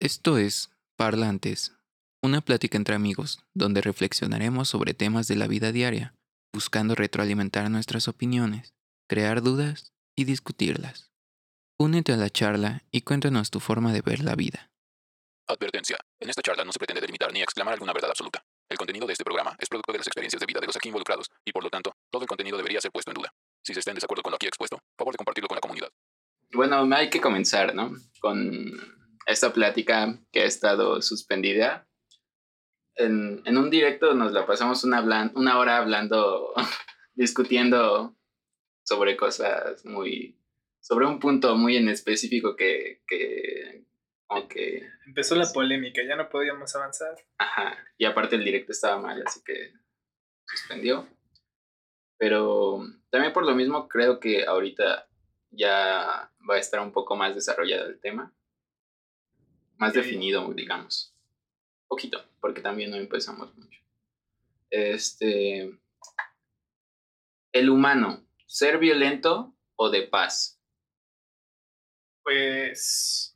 Esto es Parlantes, una plática entre amigos donde reflexionaremos sobre temas de la vida diaria, buscando retroalimentar nuestras opiniones, crear dudas y discutirlas. Únete a la charla y cuéntanos tu forma de ver la vida. Advertencia. En esta charla no se pretende delimitar ni exclamar alguna verdad absoluta. El contenido de este programa es producto de las experiencias de vida de los aquí involucrados y por lo tanto, todo el contenido debería ser puesto en duda. Si se está en desacuerdo con lo aquí expuesto, favor de compartirlo con la comunidad. Bueno, hay que comenzar, ¿no? Con esta plática que ha estado suspendida. En, en un directo nos la pasamos una, una hora hablando, discutiendo sobre cosas muy, sobre un punto muy en específico que, que, como que, Empezó la polémica, ya no podíamos avanzar. ajá, y aparte el directo estaba mal, así que suspendió. Pero también por lo mismo creo que ahorita ya va a estar un poco más desarrollado el tema. Más definido, digamos. Poquito, porque también no empezamos mucho. Este. El humano, ¿ser violento o de paz? Pues,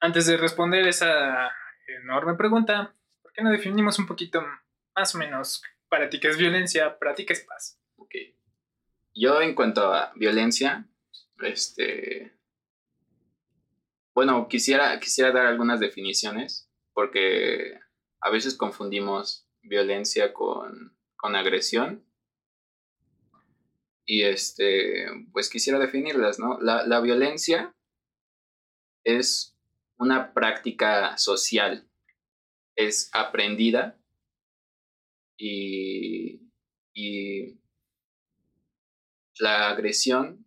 antes de responder esa enorme pregunta, ¿por qué no definimos un poquito más o menos para ti qué es violencia, para ti qué es paz? Ok. Yo en cuanto a violencia, este... Bueno, quisiera, quisiera dar algunas definiciones porque a veces confundimos violencia con, con agresión. Y este, pues quisiera definirlas, ¿no? La, la violencia es una práctica social, es aprendida y, y la agresión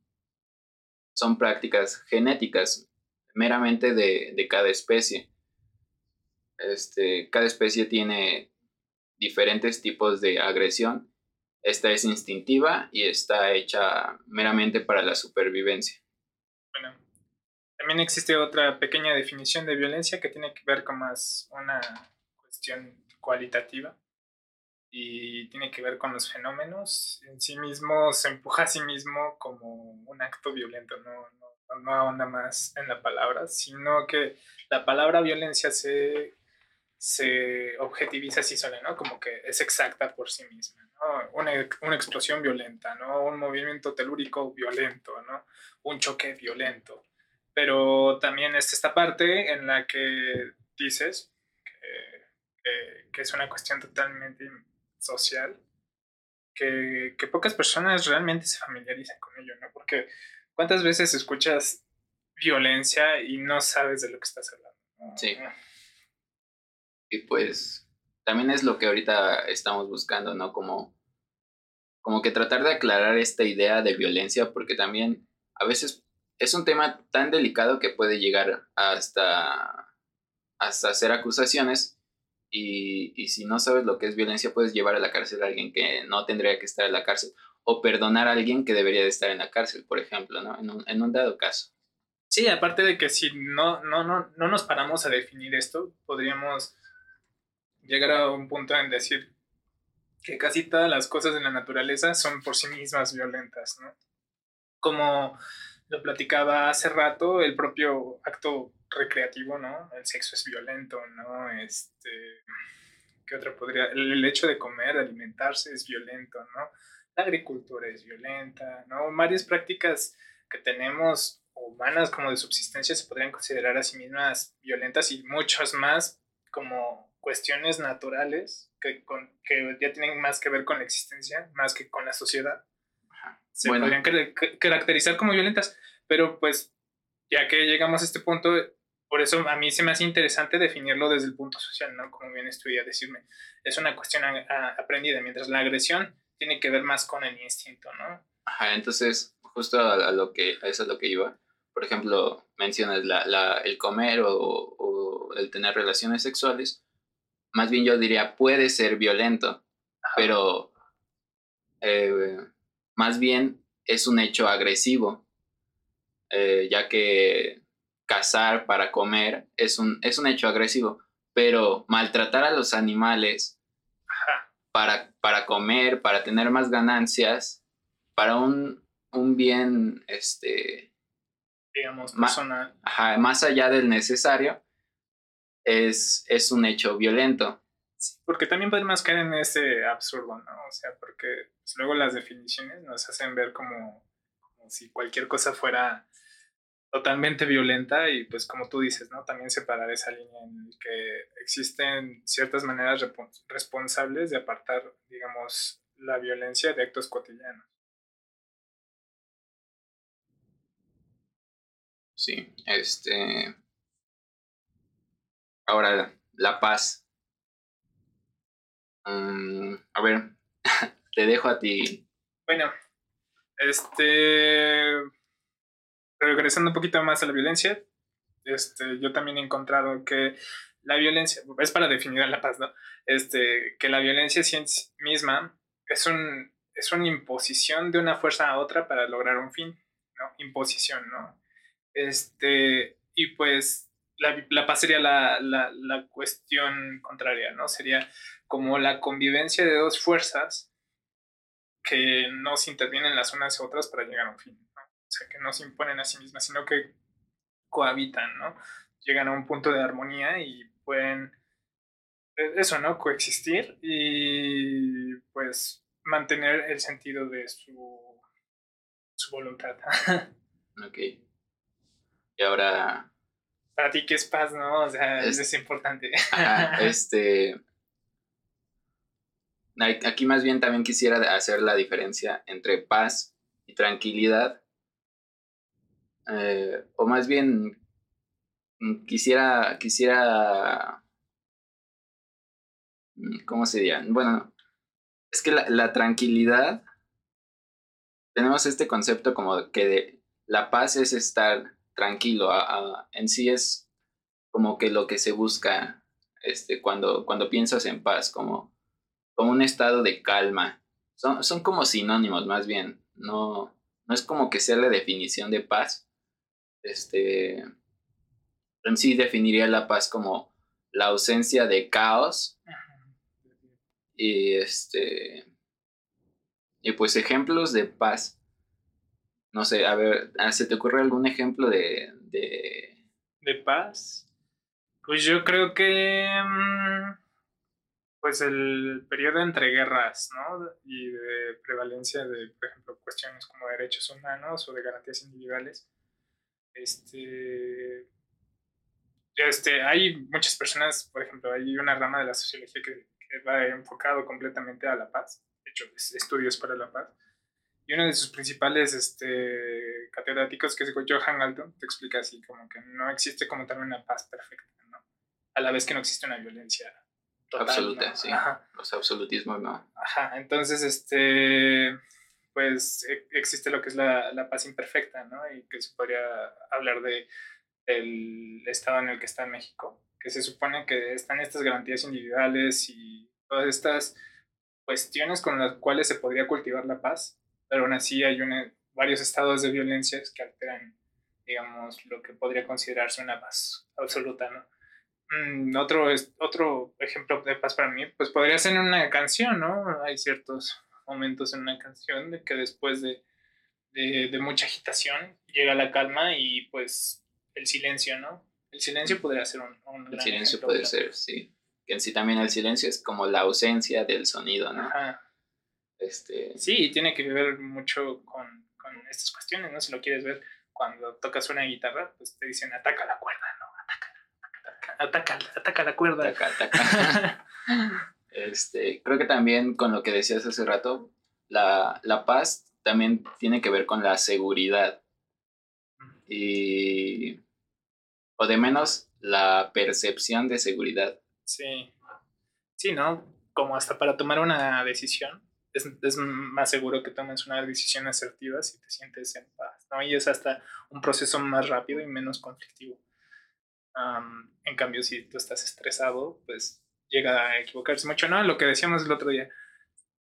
son prácticas genéticas meramente de, de cada especie. Este, cada especie tiene diferentes tipos de agresión. Esta es instintiva y está hecha meramente para la supervivencia. Bueno, también existe otra pequeña definición de violencia que tiene que ver con más una cuestión cualitativa y tiene que ver con los fenómenos. En sí mismo se empuja a sí mismo como un acto violento, no, no, no ahonda más en la palabra, sino que la palabra violencia se, se objetiviza así sola, ¿no? Como que es exacta por sí misma, ¿no? Una, una explosión violenta, ¿no? Un movimiento telúrico violento, ¿no? Un choque violento. Pero también está esta parte en la que dices que, que, que es una cuestión totalmente social, que, que, pocas personas realmente se familiarizan con ello, ¿no? Porque cuántas veces escuchas violencia y no sabes de lo que estás hablando. ¿no? Sí. Y pues también es lo que ahorita estamos buscando, ¿no? Como, como que tratar de aclarar esta idea de violencia, porque también a veces es un tema tan delicado que puede llegar hasta, hasta hacer acusaciones y, y, si no sabes lo que es violencia puedes llevar a la cárcel a alguien que no tendría que estar en la cárcel o perdonar a alguien que debería de estar en la cárcel, por ejemplo, ¿no? En un, en un dado caso. Sí, aparte de que si no, no, no, no nos paramos a definir esto, podríamos llegar a un punto en decir que casi todas las cosas de la naturaleza son por sí mismas violentas, ¿no? Como lo platicaba hace rato, el propio acto recreativo, ¿no? El sexo es violento, ¿no? Este, ¿qué otra podría? El hecho de comer, de alimentarse es violento, ¿no? La agricultura es violenta, ¿no? Varias prácticas que tenemos humanas como de subsistencia se podrían considerar a sí mismas violentas y muchas más como cuestiones naturales que, con, que ya tienen más que ver con la existencia, más que con la sociedad. Se bueno. podrían caracterizar como violentas, pero pues ya que llegamos a este punto, por eso a mí se me hace interesante definirlo desde el punto social, ¿no? Como bien estudia decirme, es una cuestión a, a, aprendida, mientras la agresión tiene que ver más con el instinto, ¿no? Ajá, entonces, justo a, lo que, a eso es lo que iba. Por ejemplo, mencionas la, la, el comer o, o, el tener relaciones sexuales, más bien yo diría puede ser violento, Ajá. pero eh, más bien es un hecho agresivo, eh, ya que cazar para comer es un, es un hecho agresivo, pero maltratar a los animales para, para comer, para tener más ganancias, para un, un bien, este, digamos, personal. Más, ajá, más allá del necesario, es, es un hecho violento. Porque también podemos caer en ese absurdo, ¿no? O sea, porque pues, luego las definiciones nos hacen ver como, como si cualquier cosa fuera totalmente violenta y pues como tú dices, ¿no? También separar esa línea en que existen ciertas maneras responsables de apartar, digamos, la violencia de actos cotidianos. Sí, este... Ahora, la paz. Mm, a ver, te dejo a ti. Bueno, este... Regresando un poquito más a la violencia, este, yo también he encontrado que la violencia, es para definir a la paz, ¿no? Este, que la violencia en sí misma es, un, es una imposición de una fuerza a otra para lograr un fin, ¿no? Imposición, ¿no? Este, y pues la, la paz sería la, la, la, cuestión contraria, ¿no? Sería como la convivencia de dos fuerzas que no se intervienen las unas y otras para llegar a un fin, sea, que no se imponen a sí mismas, sino que cohabitan, ¿no? Llegan a un punto de armonía y pueden, e, eso, ¿no? Coexistir y pues mantener el sentido de su, su voluntad. ok. Y ahora... Para ti, ¿qué es paz, no? O sea, es, es importante. este... Aquí más bien también quisiera hacer la diferencia entre paz y tranquilidad. Eh, o más bien mm, quisiera, quisiera, mm, ¿cómo se diría? Bueno, es que la, tranquilidad, tenemos este concepto como que de, la paz es estar tranquilo. en sí es como que lo que se busca este, cuando, cuando piensas en paz, como, como un estado de calma. Son, son como sinónimos más bien. No, no es como que sea la definición de paz. Este, en sí definiría la paz como la ausencia de caos. Y este. Y pues ejemplos de paz no sé, a ver, ah, ¿se te ocurre algún ejemplo de... ¿De, paz? Pues yo creo que... Mm, pues el periodo entre guerras, ¿no? Y de prevalencia de, por ejemplo, cuestiones como derechos humanos o de garantías individuales. Este... Este, hay muchas personas, por ejemplo, hay una rama de la sociología que, que va enfocado completamente a la paz, de hecho, estudios para la paz, y uno de sus principales este, catedráticos, que es Johan Galton, te explica así, como que no existe como tal una paz perfecta, ¿no? A la vez que no existe una violencia total, Absoluta, sí. Los absolutismos, ¿no? Ajá, entonces, este, pues e, existe lo que es la, la, paz imperfecta, ¿no? Y que se podría hablar de el estado en el que está México, que se supone que están estas garantías individuales y todas estas cuestiones con las cuales se podría cultivar la paz, pero aún así hay varios estados de violencia que alteran, digamos, lo que podría considerarse una paz absoluta, ¿no? Mm, otro, otro ejemplo de paz para mí, pues podría ser una canción, ¿no? Hay ciertos momentos en una canción de que después de, de, mucha agitación llega la calma y pues el silencio, ¿no? El silencio podría ser un, un El silencio puede ser, sí. Que en sí también el silencio es como la ausencia del sonido, ¿no? Ajá. Este... Sí, tiene que ver mucho con, con, estas cuestiones, ¿no? Si lo quieres ver, cuando tocas una guitarra, pues te dicen ataca la cuerda, ¿no? Ataca, ataca, ataca, la cuerda. Ataca, ataca. este, creo que también con lo que decías hace rato, la, la paz también tiene que ver con la seguridad. Y. O de menos la percepción de seguridad. Sí. Sí, ¿no? Como hasta para tomar una decisión es, más seguro que tomes una decisión asertiva si te sientes en paz, ¿no? Y es hasta un proceso más rápido y menos conflictivo. en cambio, si tú estás estresado, pues llega a equivocarse mucho, ¿no? Lo que decíamos el otro día,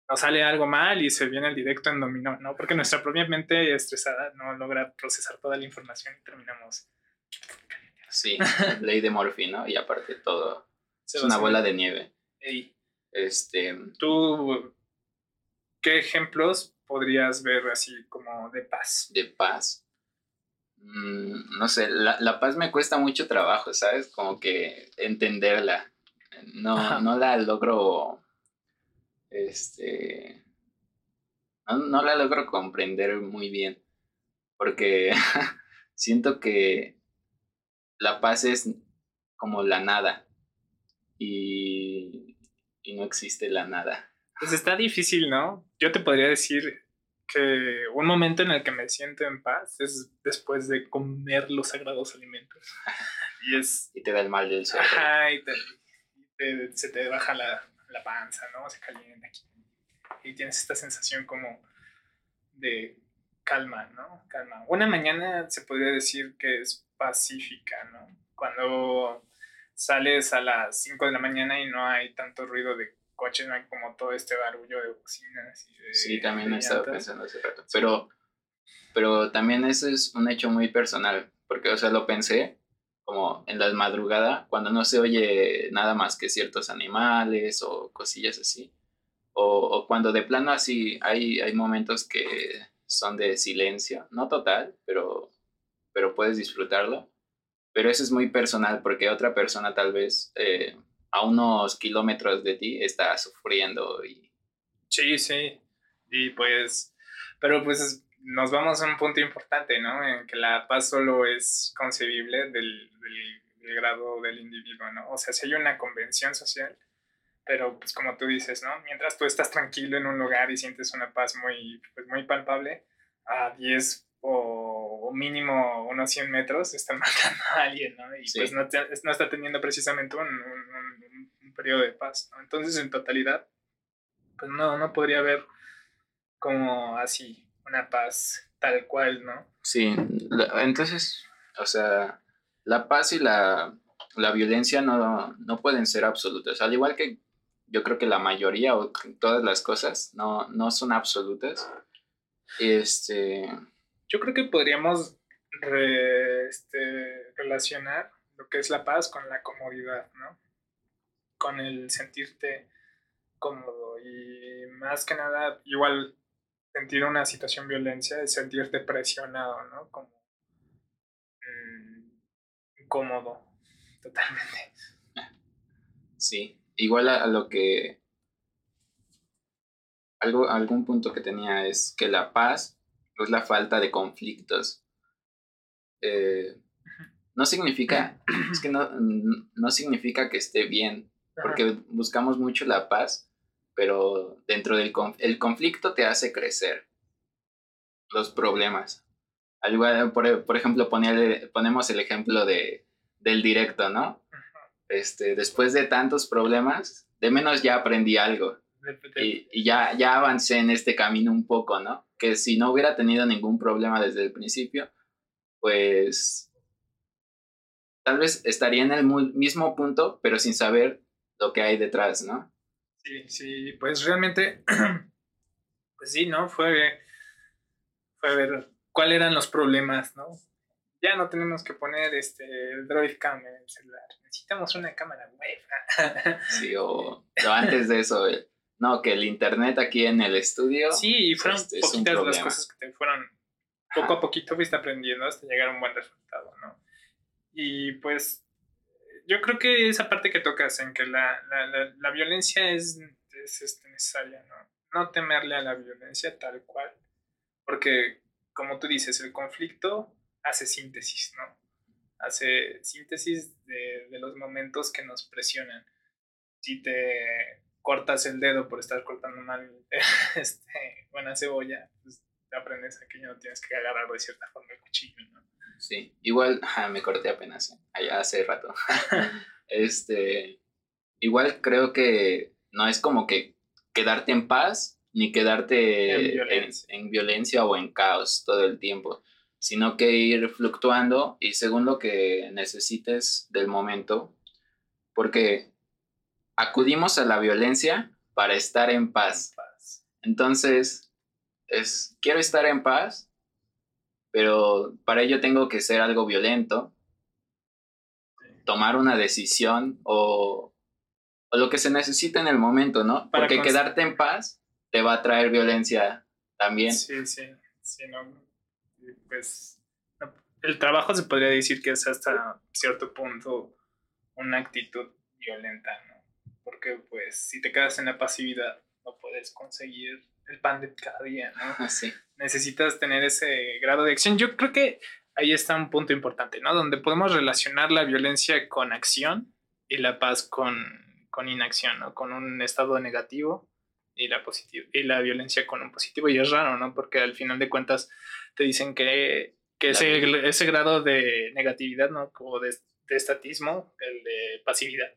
nos sale algo mal y se viene el directo en dominó, ¿no? Porque nuestra propia mente estresada no logra procesar toda la información y terminamos... Sí, ley de Morphy, ¿no? Y aparte todo, es una bola de nieve. Este... Tú ¿Qué ejemplos podrías ver así como de paz? De paz. mm, no sé, la, la, paz me cuesta mucho trabajo, ¿sabes? Como que entenderla. No, no la logro, este, no, no la logro comprender muy bien, porque siento que la paz es como la nada y, y no existe la nada. Pues está difícil, ¿no? Yo te podría decir que un momento en el que me siento en paz es después de comer los sagrados alimentos. Y es... Y te da el mal del suelo. Ajá, y, se te baja la, la, panza, ¿no? Se calienta aquí. Y tienes esta sensación como de calma, ¿no? Calma. Una mañana se podría decir que es pacífica, ¿no? Cuando sales a las 5 de la mañana y no hay tanto ruido de coches, no hay como todo este barullo de bocinas y de... Sí, también he estado pensando hace rato. Pero, pero también eso es un hecho muy personal, porque, o sea, lo pensé como en la madrugada, cuando no se oye nada más que ciertos animales o cosillas así. O, o cuando de plano así hay, hay momentos que son de silencio, no total, pero, pero puedes disfrutarlo. Pero eso es muy personal porque otra persona tal vez eh, a unos kilómetros de ti está sufriendo y... Sí, sí. Y pues, pero pues nos vamos a un punto importante, ¿no? En que la paz solo es concebible del, del, del grado del individuo, ¿no? O sea, si hay una convención social, pero pues como tú dices, ¿no? Mientras tú estás tranquilo en un lugar y sientes una paz muy, pues, muy palpable, a 10 o, mínimo unos 100 metros están matando a alguien, ¿no? Y pues no, no, está teniendo precisamente un, un, un, periodo de paz, ¿no? Entonces, en totalidad, pues no, no podría haber como así una paz tal cual, ¿no? Sí, entonces, o sea, la paz y la, la violencia no, no pueden ser absolutas, al igual que yo creo que la mayoría o todas las cosas no, no son absolutas. Este. Yo creo que podríamos este, relacionar lo que es la paz con la comodidad, ¿no? Con el sentirte cómodo y más que nada, igual sentir una situación violencia es sentirte presionado, ¿no? Como mmm, incómodo, totalmente. Sí, igual a, a lo que algo, algún punto que tenía es que la paz es la falta de conflictos. Eh, no significa, es que no, no significa que esté bien, porque buscamos mucho la paz, pero dentro del el conflicto te hace crecer los problemas. Al igual, por, por ejemplo, poner, ponemos el ejemplo de, del directo, ¿no? este, después de tantos problemas, de menos ya aprendí algo. Y, y, ya, ya avancé en este camino un poco, ¿no? Que si no hubiera tenido ningún problema desde el principio, pues tal vez estaría en el mismo punto, pero sin saber lo que hay detrás, ¿no? Sí, sí, pues realmente, pues sí, ¿no? Fue, fue ver cuáles eran los problemas, ¿no? ya no tenemos que poner este, el Droid Cam en el celular. Necesitamos una cámara web. sí, o, antes de eso, eh, no, que el internet aquí en el estudio. Sí, y fueron este, poquitas las cosas que te fueron. Poco a poquito fuiste aprendiendo hasta llegar a un buen resultado, ¿no? Y pues yo creo que esa parte que tocas en que la, la, la, la violencia es, es necesaria, ¿no? No temerle a la violencia tal cual, porque como tú dices, el conflicto hace síntesis, ¿no? Hace síntesis de, de, los momentos que nos presionan. Si te cortas el dedo por estar cortando mal este, buena cebolla, pues aprendes a que ya no tienes que agarrar de cierta forma el cuchillo, ¿no? Sí, igual me corté apenas, ¿eh? allá hace rato. este, igual creo que no es como que quedarte en paz ni quedarte en violencia. En, en violencia o en caos todo el tiempo sino que ir fluctuando y según lo que necesites del momento, porque acudimos a la violencia para estar en paz. Entonces, es, quiero estar en paz, pero para ello tengo que ser algo violento, tomar una decisión o, o lo que se necesita en el momento, ¿no? Para Porque quedarte en paz te va a traer violencia también. Sí, sí, sí, no pues el trabajo se podría decir que es hasta cierto punto una actitud violenta, ¿no? Porque pues si te quedas en la pasividad no puedes conseguir el pan de cada día, ¿no? Sí. Necesitas tener ese grado de acción. Yo creo que ahí está un punto importante, ¿no? Donde podemos relacionar la violencia con acción y la paz con, con inacción, ¿no? Con un estado negativo y la, positivo, y la violencia con un positivo. Y es raro, ¿no? Porque al final de cuentas te dicen que, que ese, ese grado de negatividad, ¿no? Como de, de estatismo, el de pasividad,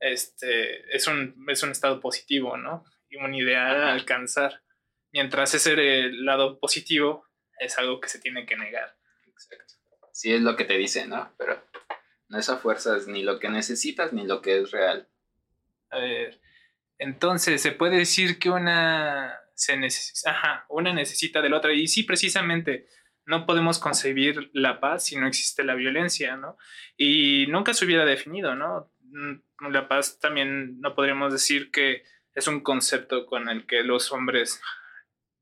este, es, un, es un estado positivo, ¿no? Ideal a alcanzar. Mientras ese lado positivo es algo que se tiene que negar. Exacto. Sí es lo que te dicen, ¿no? Pero no es a fuerzas ni lo que necesitas ni lo que es real. A ver, entonces se puede decir que una se necesita, ajá, una necesita de la otra y sí precisamente no podemos concebir la paz si no existe la violencia, ¿no? Y nunca se hubiera definido, ¿no? Mm, la paz también no podríamos decir que es un concepto con el que los hombres,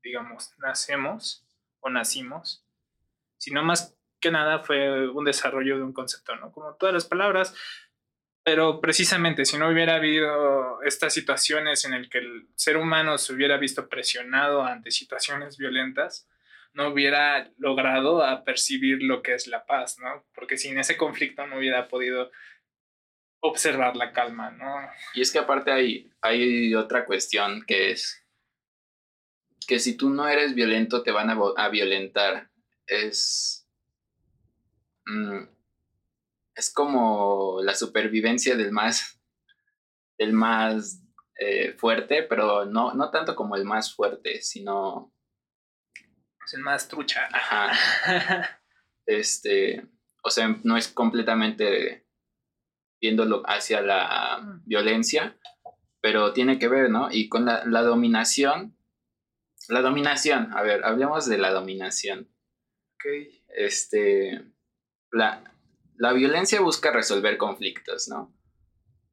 digamos, nacemos o nacimos, sino más que nada fue un desarrollo de un concepto, ¿no? Como todas las palabras, pero precisamente si no hubiera habido estas situaciones en el que el ser humano se hubiera visto presionado ante situaciones violentas, no hubiera logrado a percibir lo que es la paz, ¿no? Porque sin ese conflicto no hubiera podido observar la calma, ¿no? Y es que aparte hay, hay otra cuestión que es que si tú no eres violento te van a, a violentar. Es... Mm, es como la supervivencia del más, del más eh, fuerte, pero no, no tanto como el más fuerte, sino es el más trucha. Ajá. este, o sea, no es completamente viéndolo hacia la mm. violencia, pero tiene que ver, ¿no? Y con la, dominación, la dominación, a ver, hablemos de la dominación. Ok. Este, la, la violencia busca resolver conflictos, ¿no?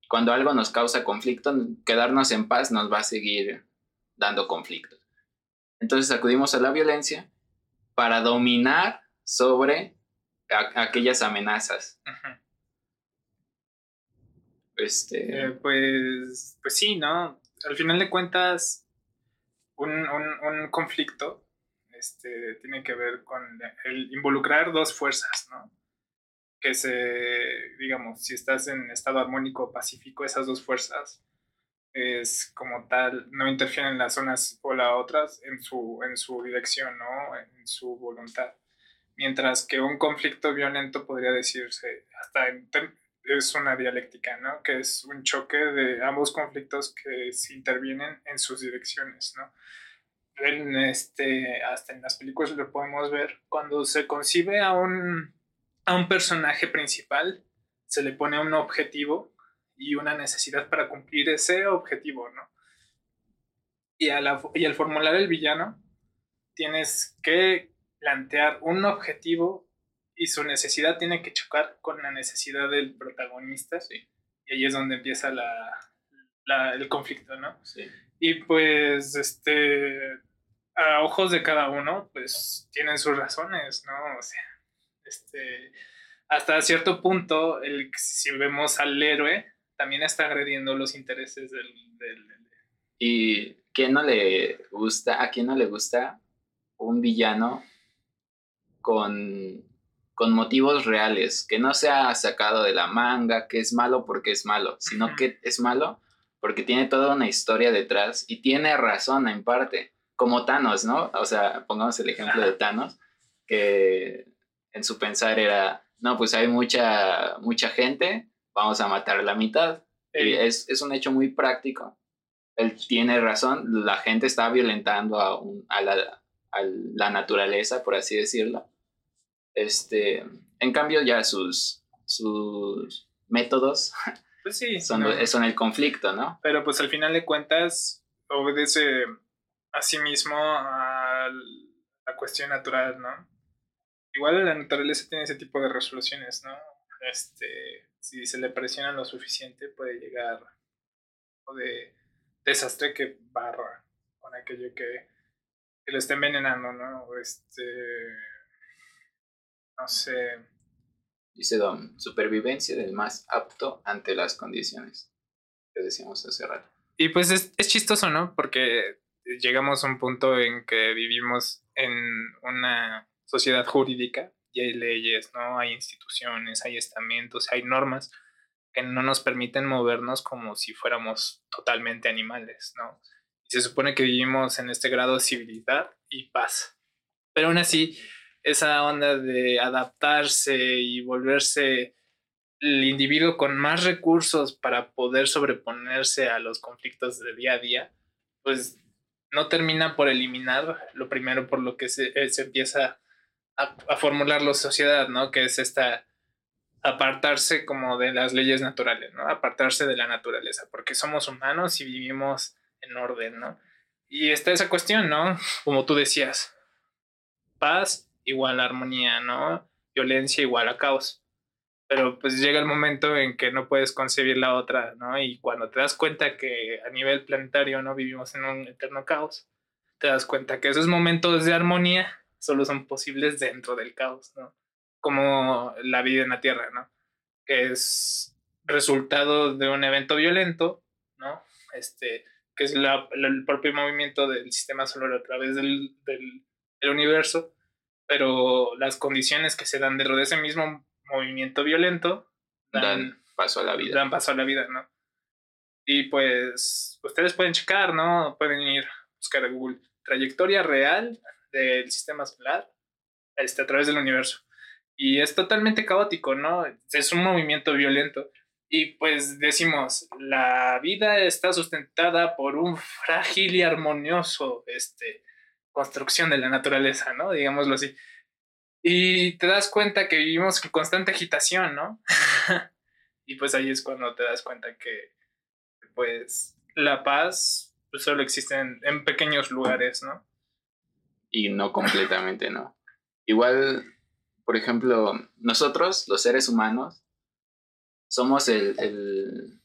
Cuando algo nos causa conflicto, quedarnos en paz nos va a seguir dando conflictos. Entonces acudimos a la violencia para dominar sobre aquellas amenazas. Este. Eh, pues, pues sí, ¿no? Al final de cuentas, un, conflicto este, tiene que ver con el involucrar dos fuerzas, ¿no? Que se, digamos, si estás en estado armónico pacífico, esas dos fuerzas es como tal, no interfieren las zonas o las otras en su, en su dirección, ¿no? En su voluntad. Mientras que un conflicto violento podría decirse, hasta es una dialéctica, ¿no? Que es un choque de ambos conflictos que se intervienen en sus direcciones, ¿no? En este, hasta en las películas lo podemos ver, cuando se concibe a un, a un personaje principal, se le pone un objetivo y una necesidad para cumplir ese objetivo, ¿no? Y, y al formular el villano, tienes que plantear un objetivo y su necesidad tiene que chocar con la necesidad del protagonista. Sí. Y ahí es donde empieza la, el conflicto, ¿no? Sí. Y pues, este, a ojos de cada uno, pues tienen sus razones, ¿no? O sea, este, hasta cierto punto, el, si vemos al héroe, también está agrediendo los intereses del... ¿Y quién no le gusta, a quién no le gusta un villano con, con motivos reales, que no sea sacado de la manga, que es malo porque es malo, sino que es malo porque tiene toda una historia detrás y tiene razón en parte, como Thanos, ¿no? O sea, pongamos el ejemplo de Thanos, que en su pensar era, no, pues hay mucha, mucha gente, vamos a matar la mitad. Y es, es, un hecho muy práctico. Él tiene razón, la gente está violentando a, a, la, a, la, naturaleza, por así decirlo. Este, en cambio, ya sus, sus métodos pues sí, son, son el conflicto, ¿no? Pero pues al final de cuentas obedece a sí mismo a la cuestión natural, ¿no? Igual la naturaleza tiene ese tipo de resoluciones, ¿no? Este, si se le presiona lo suficiente, puede llegar o de desastre que barra con aquello que, que lo está envenenando, ¿no? Este, no sé. Dice Dom, supervivencia del más apto ante las condiciones que decíamos hace rato. Y pues es, es chistoso, ¿no? Porque llegamos a un punto en que vivimos en una sociedad jurídica y hay leyes, ¿no? Hay instituciones, hay estamentos, hay normas que no nos permiten movernos como si fuéramos totalmente animales, ¿no? Y se supone que vivimos en este grado de civilidad y paz. Pero aún así, esa onda de adaptarse y volverse el individuo con más recursos para poder sobreponerse a los conflictos de día a día, pues no termina por eliminar lo primero por lo que se, eh, se empieza a, a, formular la sociedad, ¿no? Que es esta apartarse como de las leyes naturales, ¿no? Apartarse de la naturaleza, porque somos humanos y vivimos en orden, ¿no? Y está esa cuestión, ¿no? Como tú decías, paz igual a armonía, ¿no? Violencia igual a caos. Pero pues llega el momento en que no puedes concebir la otra, ¿no? Y cuando te das cuenta que a nivel planetario no vivimos en un eterno caos, te das cuenta que esos momentos de armonía solo son posibles dentro del caos, ¿no? Como la vida en la Tierra, ¿no? Que es resultado de un evento violento, ¿no? Este, que es la, el propio movimiento del sistema solar a través del, del, del universo, pero las condiciones que se dan dentro de ese mismo movimiento violento dan, dan, paso a la vida. Dan paso a la vida, ¿no? Y pues ustedes pueden checar, ¿no? Pueden ir a buscar a Google trayectoria real del sistema solar este, a través del universo. Y es totalmente caótico, ¿no? Es un movimiento violento. Y pues decimos, la vida está sustentada por un frágil y armonioso este, construcción de la naturaleza, ¿no? Digámoslo así. Y te das cuenta que vivimos en constante agitación, ¿no? y pues ahí es cuando te das cuenta que, pues, la paz pues, solo existe en, pequeños lugares, ¿no? Y no completamente, ¿no? Igual, por ejemplo, nosotros, los seres humanos, somos el, el,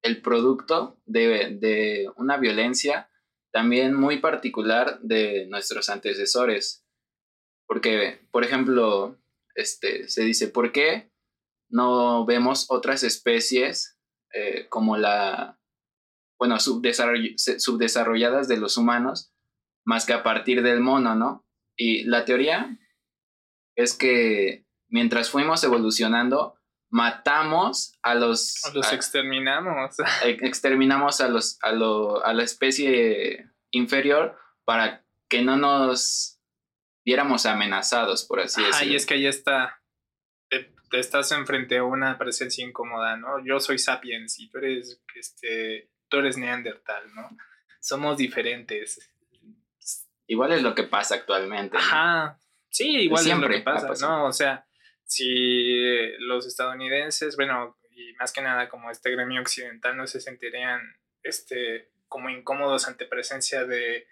el producto de, de una violencia también muy particular de nuestros antecesores. Porque, por ejemplo, este, se dice, ¿por qué no vemos otras especies eh, como la, bueno, subdesarrolladas de los humanos más que a partir del mono, ¿no? Y la teoría es que mientras fuimos evolucionando, matamos a los... Los a, exterminamos. exterminamos a, los, a, lo, a la especie inferior para que no nos viéramos amenazados, por así decirlo. y es que ahí está, te, te, estás enfrente a una presencia incómoda, ¿no? Yo soy sapiens y tú eres, este, tú eres neandertal, ¿no? Somos diferentes. Igual es lo que pasa actualmente. ¿no? Ajá, sí, igual Siempre es lo que pasa, ¿no? O sea, si los estadounidenses, bueno, y más que nada como este gremio occidental no se sentirían, este, como incómodos ante presencia de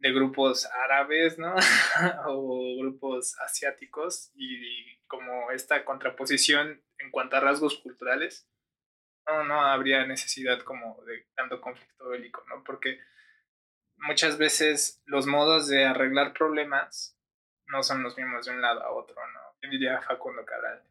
de grupos árabes, ¿no? o grupos asiáticos y como esta contraposición en cuanto a rasgos culturales, no, no habría necesidad como de tanto conflicto bélico, ¿no? Porque muchas veces los modos de arreglar problemas no son los mismos de un lado a otro, ¿no? Diría Facundo Cabral,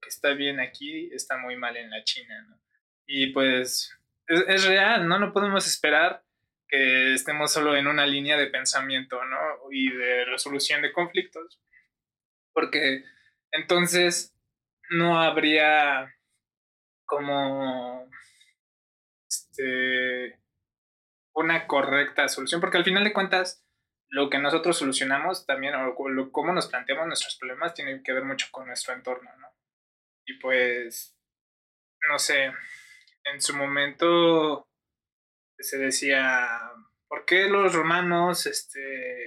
que está bien aquí, está muy mal en la China, ¿no? Y pues es, es real, ¿no? No podemos esperar que estemos solo en una línea de pensamiento, ¿no? Y de resolución de conflictos. Porque entonces no habría como este, una correcta solución, porque al final de cuentas lo que nosotros solucionamos también, o lo, cómo nos planteamos nuestros problemas, tiene que ver mucho con nuestro entorno, ¿no? Y pues, no sé, en su momento se decía, ¿por qué los romanos este,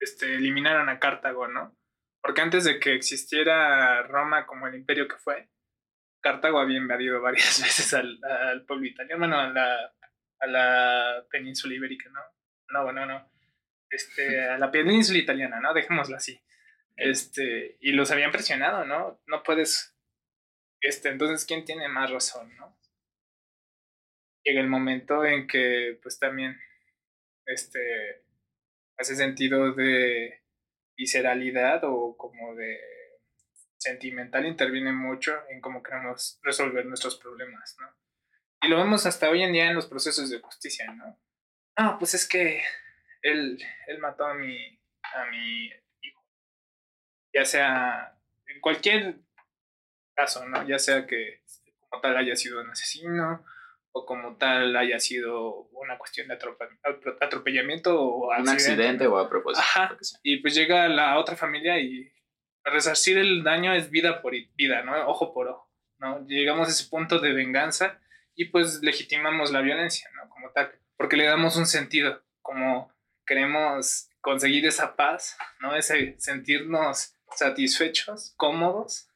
este, eliminaron a Cartago, no? Porque antes de que existiera Roma como el imperio que fue, Cartago había invadido varias veces al, al pueblo italiano, bueno, a la, a la península ibérica, ¿no? No, bueno, no. Este, a la península italiana, ¿no? Dejémoslo así. Este, y los habían presionado, ¿no? No puedes. Este, entonces, ¿quién tiene más razón, no? llega el momento en que pues también este hace sentido de visceralidad o como de sentimental interviene mucho en cómo queremos resolver nuestros problemas, ¿no? Y lo vemos hasta hoy en día en los procesos de justicia, ¿no? Ah, pues es que él, él mató a mi, a mi hijo. Ya sea en cualquier caso, ¿no? Ya sea que como tal haya sido un asesino o como tal haya sido una cuestión de atropellamiento o un accidente, o a propósito. Ajá. Y pues llega la otra familia y resarcir el daño es vida por vida, ¿no? Ojo por ojo, ¿no? Llegamos a ese punto de venganza y pues legitimamos la violencia, ¿no? Como tal, porque le damos un sentido, como queremos conseguir esa paz, ¿no? Ese sentirnos satisfechos, cómodos,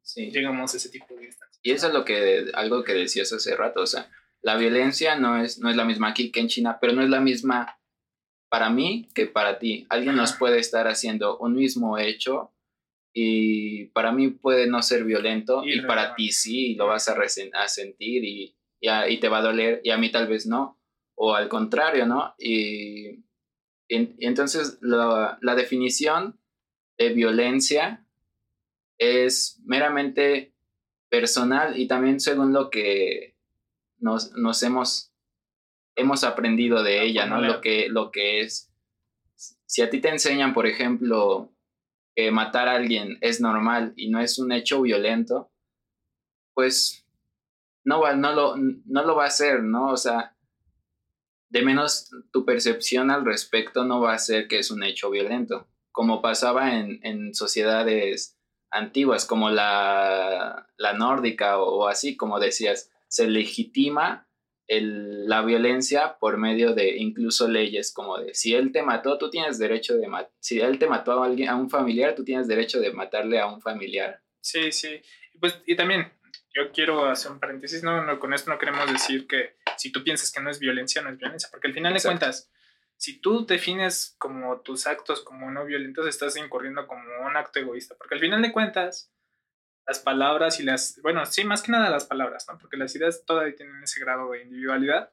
sí. llegamos a ese tipo de instancias. Y eso es lo que, algo que decías hace rato, o sea, la violencia no es, no es la misma aquí que en China, pero no es la misma para mí que para ti. Alguien nos puede estar haciendo un mismo hecho y para mí puede no ser violento y, para ti sí, lo vas a, a sentir y, y, te va a doler y a mí tal vez no, o al contrario, ¿no? Y, entonces la, la, definición de violencia es meramente personal y también según lo que nos, nos hemos, hemos aprendido de ella, ¿no? Lo que, lo que es. Si a ti te enseñan, por ejemplo, que matar a alguien es normal y no es un hecho violento, pues no, va, no, lo, no lo va a hacer, ¿no? O sea, de menos tu percepción al respecto no va a ser que es un hecho violento, como pasaba en, en sociedades antiguas, como la, la nórdica o, así, como decías, se legitima la violencia por medio de incluso leyes como de si él te mató, tú tienes derecho de matar, si él te mató a a un familiar, tú tienes derecho de matarle a un familiar. Sí, sí. Pues, y también, yo quiero hacer un paréntesis, no, no, con esto no queremos decir que si tú piensas que no es violencia, no es violencia, porque al final de cuentas, si tú defines como tus actos como no violentos, estás incurriendo como un acto egoísta, porque al final de cuentas, las palabras y las, bueno, sí, más que nada las palabras, ¿no? Porque las ideas todavía tienen ese grado de individualidad,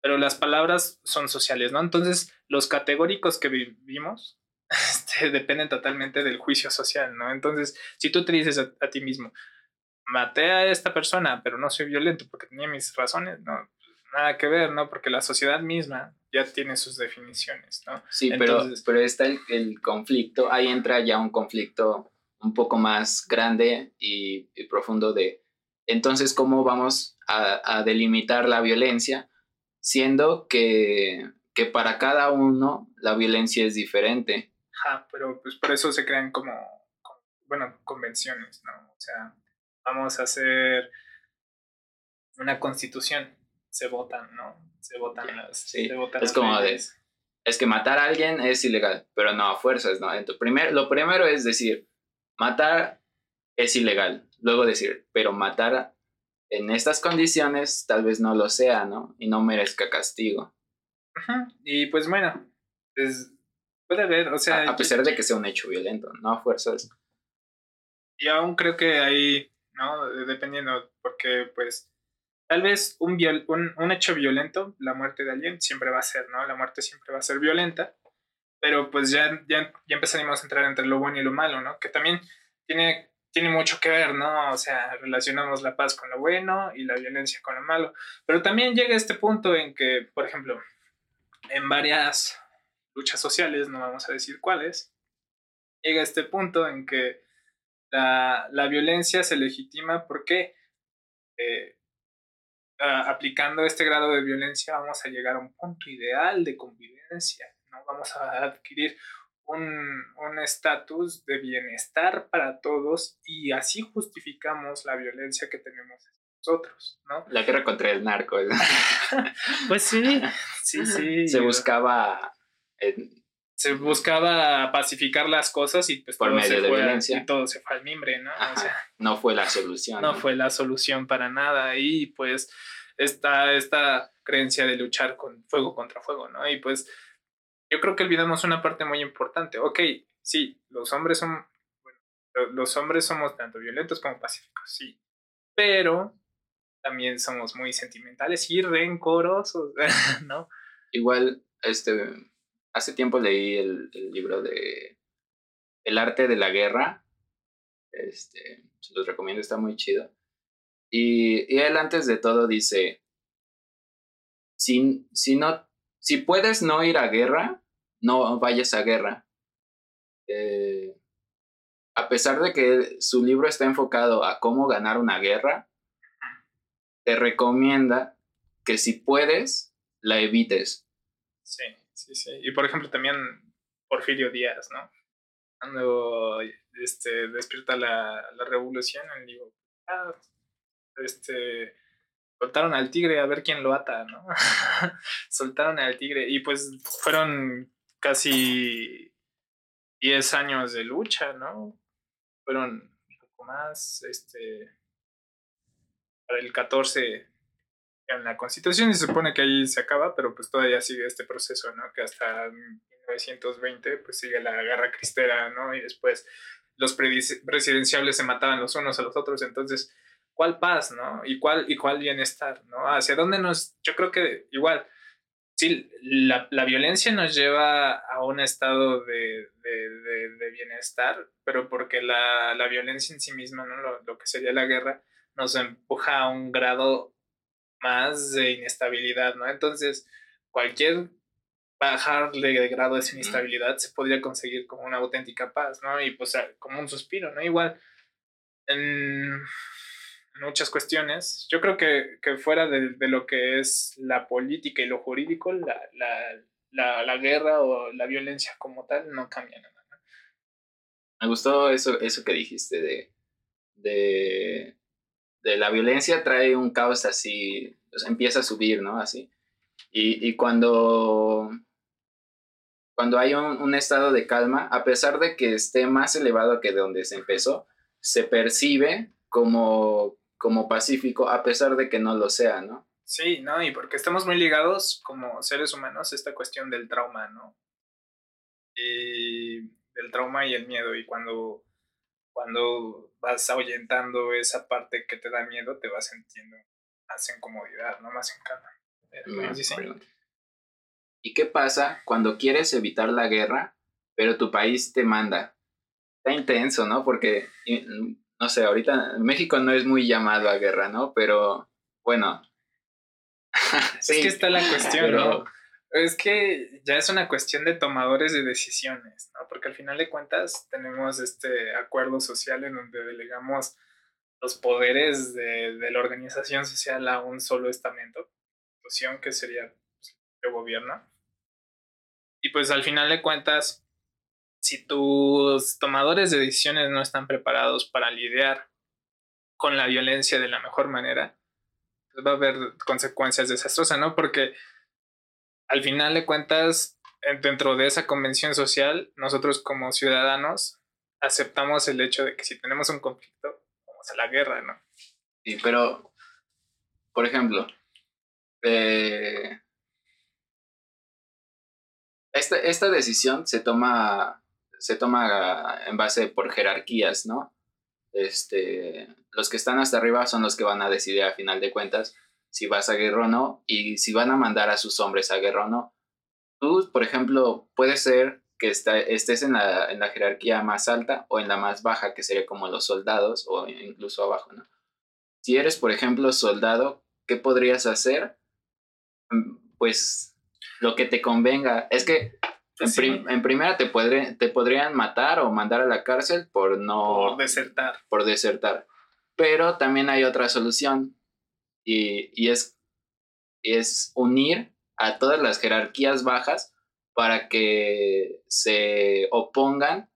pero las palabras son sociales, ¿no? Entonces, los categóricos que vivimos este, dependen totalmente del juicio social, ¿no? Entonces, si tú te dices a, ti mismo, maté a esta persona, pero no soy violento porque tenía mis razones, no, nada que ver, ¿no? Porque la sociedad misma ya tiene sus definiciones, ¿no? Sí, pero, pero está el, el conflicto, ahí entra ya un conflicto un poco más grande y, profundo de entonces cómo vamos a, delimitar la violencia, siendo que, que, para cada uno la violencia es diferente. Ajá, pero pues por eso se crean como, bueno, convenciones, ¿no? O sea, vamos a hacer una constitución, se votan, ¿no? Se votan las... Sí, es como de... Es que matar a alguien es ilegal, pero no a fuerzas, ¿no? Entonces, primer, lo primero es decir, matar es ilegal. Luego decir, pero matar en estas condiciones tal vez no lo sea, ¿no? Y no merezca castigo. Y pues bueno, pues, puede haber, o sea... A, pesar de que sea un hecho violento, no a fuerzas. Y aún creo que ahí, ¿no? Dependiendo, porque pues tal vez un, un, hecho violento, la muerte de alguien, siempre va a ser, ¿no? La muerte siempre va a ser violenta pero pues ya, ya, ya empezaremos a entrar entre lo bueno y lo malo, ¿no? Que también tiene, tiene mucho que ver, ¿no? O sea, relacionamos la paz con lo bueno y la violencia con lo malo. Pero también llega este punto en que, por ejemplo, en varias luchas sociales, no vamos a decir cuáles, llega este punto en que la, la violencia se legitima porque eh, aplicando este grado de violencia vamos a llegar a un punto ideal de convivencia Vamos a adquirir un estatus de bienestar para todos y así justificamos la violencia que tenemos nosotros, ¿no? La guerra contra el narco. pues sí, sí, sí. Se buscaba... Se buscaba pacificar las cosas y pues por todo medio se de fue, violencia. Y todo se fue al mimbre, ¿no? o sea, no fue la solución. No, fue la solución para nada y pues está esta creencia de luchar con fuego contra fuego, ¿no? Y pues yo creo que olvidamos una parte muy importante. Ok, sí, los hombres son, bueno, los hombres somos tanto violentos como pacíficos, sí, pero también somos muy sentimentales y rencorosos, ¿no? Igual, este, hace tiempo leí el, libro de El arte de la guerra. Este, se los recomiendo, está muy chido. Y, él antes de todo dice, si, si, no, si puedes no ir a guerra, no vayas a guerra. Eh, a pesar de que su libro está enfocado a cómo ganar una guerra, te recomienda que si puedes, la evites. Sí, sí, sí. Y por ejemplo también Porfirio Díaz, ¿no? Cuando este, despierta la, la revolución, digo, ah, este, soltaron al tigre a ver quién lo ata, ¿no? soltaron al tigre y pues fueron casi 10 años de lucha, ¿no? Fueron un poco más, este, para el 14 en la constitución y se supone que ahí se acaba, pero pues todavía sigue este proceso, ¿no? Que hasta 1920 pues sigue la guerra cristera, ¿no? Y después los presidenciales se mataban los unos a los otros, entonces cuál paz, ¿no? Y cuál, y cuál bienestar, ¿no? Hacia dónde nos, yo creo que igual, sí, la, la violencia nos lleva a un estado de, de, de, bienestar, pero porque la, la, violencia en sí misma, ¿no? Lo, lo, que sería la guerra, nos empuja a un grado más de inestabilidad, ¿no? Entonces, cualquier bajarle de grado de inestabilidad se podría conseguir como una auténtica paz, ¿no? Y pues como un suspiro, ¿no? Igual, en muchas cuestiones. Yo creo que, que fuera de, de, lo que es la política y lo jurídico, la, la, la, la, guerra o la violencia como tal no cambia nada. Me gustó eso, eso que dijiste de, de, la violencia trae un caos así, empieza a subir, ¿no? Así. Y, y cuando, cuando hay un, un, estado de calma, a pesar de que esté más elevado que de donde se empezó, se percibe como, como pacífico a pesar de que no lo sea, ¿no? Sí, no, y porque estamos muy ligados como seres humanos a esta cuestión del trauma, ¿no? Y del trauma y el miedo, y cuando, cuando vas ahuyentando esa parte que te da miedo, te vas sintiendo más en comodidad, ¿no? Más en calma. Mm, ¿Y qué pasa cuando quieres evitar la guerra, pero tu país te manda? Está intenso, ¿no? Porque no sé, ahorita México no es muy llamado a guerra, ¿no? Pero bueno. sí, es que está la cuestión, ¿no? Es que ya es una cuestión de tomadores de decisiones, ¿no? Porque al final de cuentas tenemos este acuerdo social en donde delegamos los poderes de, la organización social a un solo estamento, institución que sería pues, el gobierno. Y pues al final de cuentas, si tus tomadores de decisiones no están preparados para lidiar con la violencia de la mejor manera, pues va a haber consecuencias desastrosas, ¿no? Porque al final de cuentas, dentro de esa convención social, nosotros como ciudadanos aceptamos el hecho de que si tenemos un conflicto, vamos a la guerra, ¿no? Sí, pero, por ejemplo, eh, esta, esta decisión se toma se toma en base por jerarquías, ¿no? Este, los que están hasta arriba son los que van a decidir a final de cuentas si vas a guerra o no y si van a mandar a sus hombres a guerra o no. Tú, por ejemplo, puede ser que estés en la, en la jerarquía más alta o en la más baja, que sería como los soldados o incluso abajo, ¿no? Si eres, por ejemplo, soldado, ¿qué podrías hacer? Mm, pues lo que te convenga. Es que en, primera te, te podrían matar o mandar a la cárcel por no... Por desertar. Por desertar. Pero también hay otra solución y, y es, es unir a todas las jerarquías bajas para que se opongan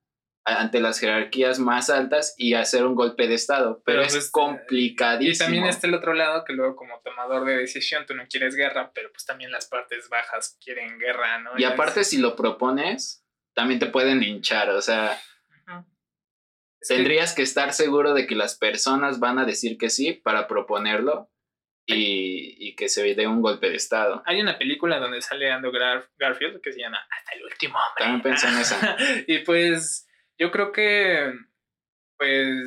ante las jerarquías más altas y hacer un golpe de estado, pero, es pues, complicadísimo. Y también está el otro lado que luego como tomador de decisión tú no quieres guerra, pero pues también las partes bajas quieren guerra, ¿no? Y, aparte si lo propones, también te pueden linchar, o sea, tendrías que... estar seguro de que las personas van a decir que sí para proponerlo. Y, y, que se dé un golpe de estado. Hay una película donde sale Andrew Garfield que se llama Hasta el último hombre. También pensé en esa. y pues yo creo que, pues,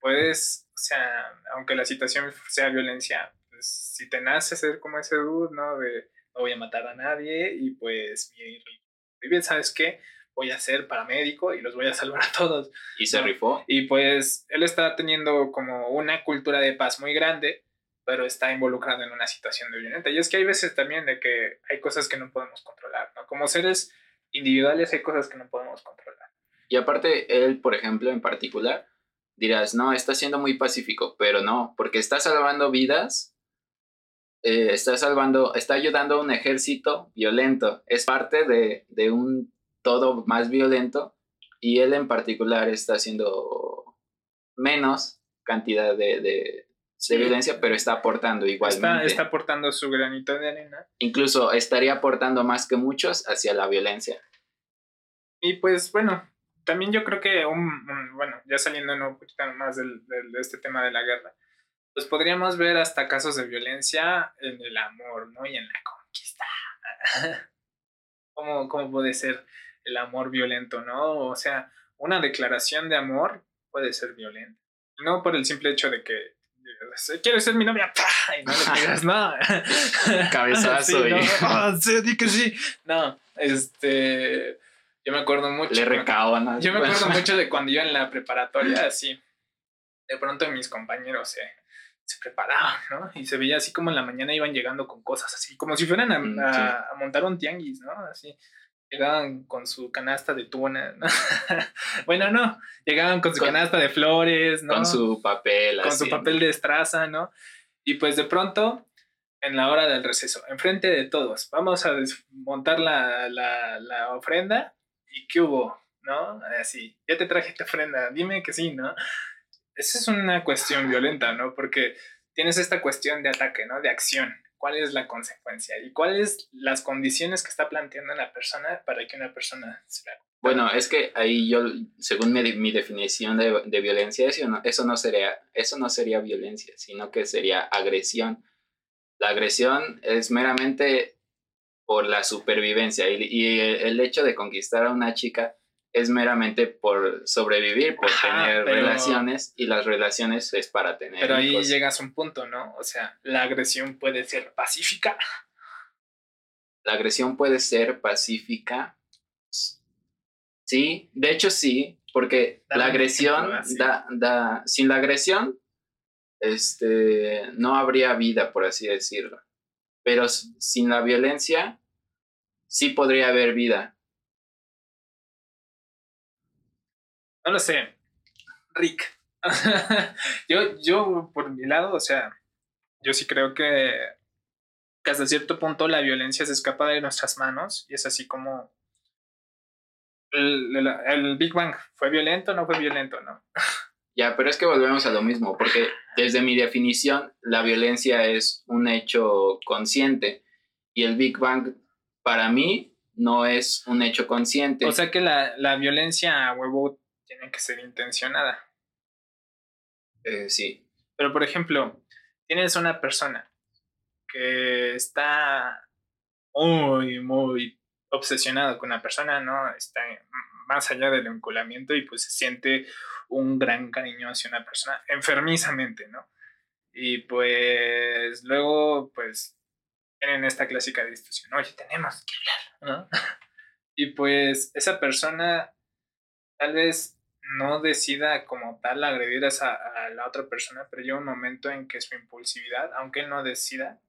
puedes, o sea, aunque la situación sea violencia, pues, si te nace ser como ese dude, ¿no? De no voy a matar a nadie y pues, y bien, ¿sabes qué? voy a ser paramédico y los voy a salvar a todos. Y se rifó. Y pues él está teniendo como una cultura de paz muy grande, pero está involucrado en una situación de violenta. Y es que hay veces también de que hay cosas que no podemos controlar, ¿no? Como seres individuales hay cosas que no podemos controlar. Y aparte, él, por ejemplo, en particular, dirás, no, está siendo muy pacífico, pero no, porque está salvando vidas, eh, está salvando, está ayudando a un ejército violento, es parte de, de un todo más violento y él en particular está haciendo menos cantidad de, de, violencia, pero está aportando igualmente. Está, está aportando su granito de arena. Incluso estaría aportando más que muchos hacia la violencia. Y pues bueno, también yo creo que, un, bueno, ya saliendo un poquito más del, de este tema de la guerra, pues podríamos ver hasta casos de violencia en el amor, ¿no? Y en la conquista. ¿Cómo, ¿Cómo puede ser el amor violento, no? O sea, una declaración de amor puede ser violenta. No por el simple hecho de que quieres ser mi novia, y no le digas nada. Cabezazo. no, ah, sí, di que sí. No, este yo me acuerdo mucho. Le recaban. Yo me acuerdo mucho de cuando yo en la preparatoria, así, de pronto mis compañeros se, se preparaban, ¿no? Y se veía así como en la mañana iban llegando con cosas así, como si fueran a, mm, a, montar un tianguis, ¿no? Así. Llegaban con su canasta de tuna, ¿no? bueno, no, llegaban con su canasta de flores, ¿no? Con su papel, Con su papel de estraza, ¿no? Y pues de pronto, en la hora del receso, enfrente de todos, vamos a desmontar la, la, la ofrenda ¿y qué hubo? ¿No? Así, ya te traje esta ofrenda, dime que sí, ¿no? Esa es una cuestión violenta, ¿no? Porque tienes esta cuestión de ataque, ¿no? De acción. ¿Cuál es la consecuencia? ¿Y cuáles las condiciones que está planteando la persona para que una persona se la... Bueno, es que ahí yo, según mi, mi definición de, de, violencia, eso no, eso, no sería, eso no sería violencia, sino que sería agresión. La agresión es meramente por la supervivencia y, el hecho de conquistar a una chica es meramente por sobrevivir, por tener relaciones y las relaciones es para tener. Pero ahí llegas a un punto, ¿no? O sea, la agresión puede ser pacífica. La agresión puede ser pacífica. Sí, de hecho sí, porque la agresión da, da, sin la agresión, este, no habría vida, por así decirlo. Pero sin la violencia sí podría haber vida. No lo sé. Rick. yo, yo, por mi lado, o sea, yo sí creo que, que hasta cierto punto la violencia se escapa de nuestras manos y es así como el, el, Big Bang fue violento o no fue violento, ¿no? Ya, pero es que volvemos a lo mismo, porque desde mi definición, la violencia es un hecho consciente y el Big Bang, para mí, no es un hecho consciente. O sea que la, la violencia huevo tiene que ser intencionada. Eh, sí. Pero, por ejemplo, tienes una persona que está muy, muy obsesionado con una persona, ¿no? Está más allá del enculamiento y pues se siente un gran cariño hacia una persona enfermizamente, ¿no? Y pues luego, pues, tienen esta clásica discusión, oye, tenemos que hablar, ¿no? Y pues esa persona tal vez no decida como tal agredir a, esa, a la otra persona, pero llega un momento en que su impulsividad, aunque él no decida,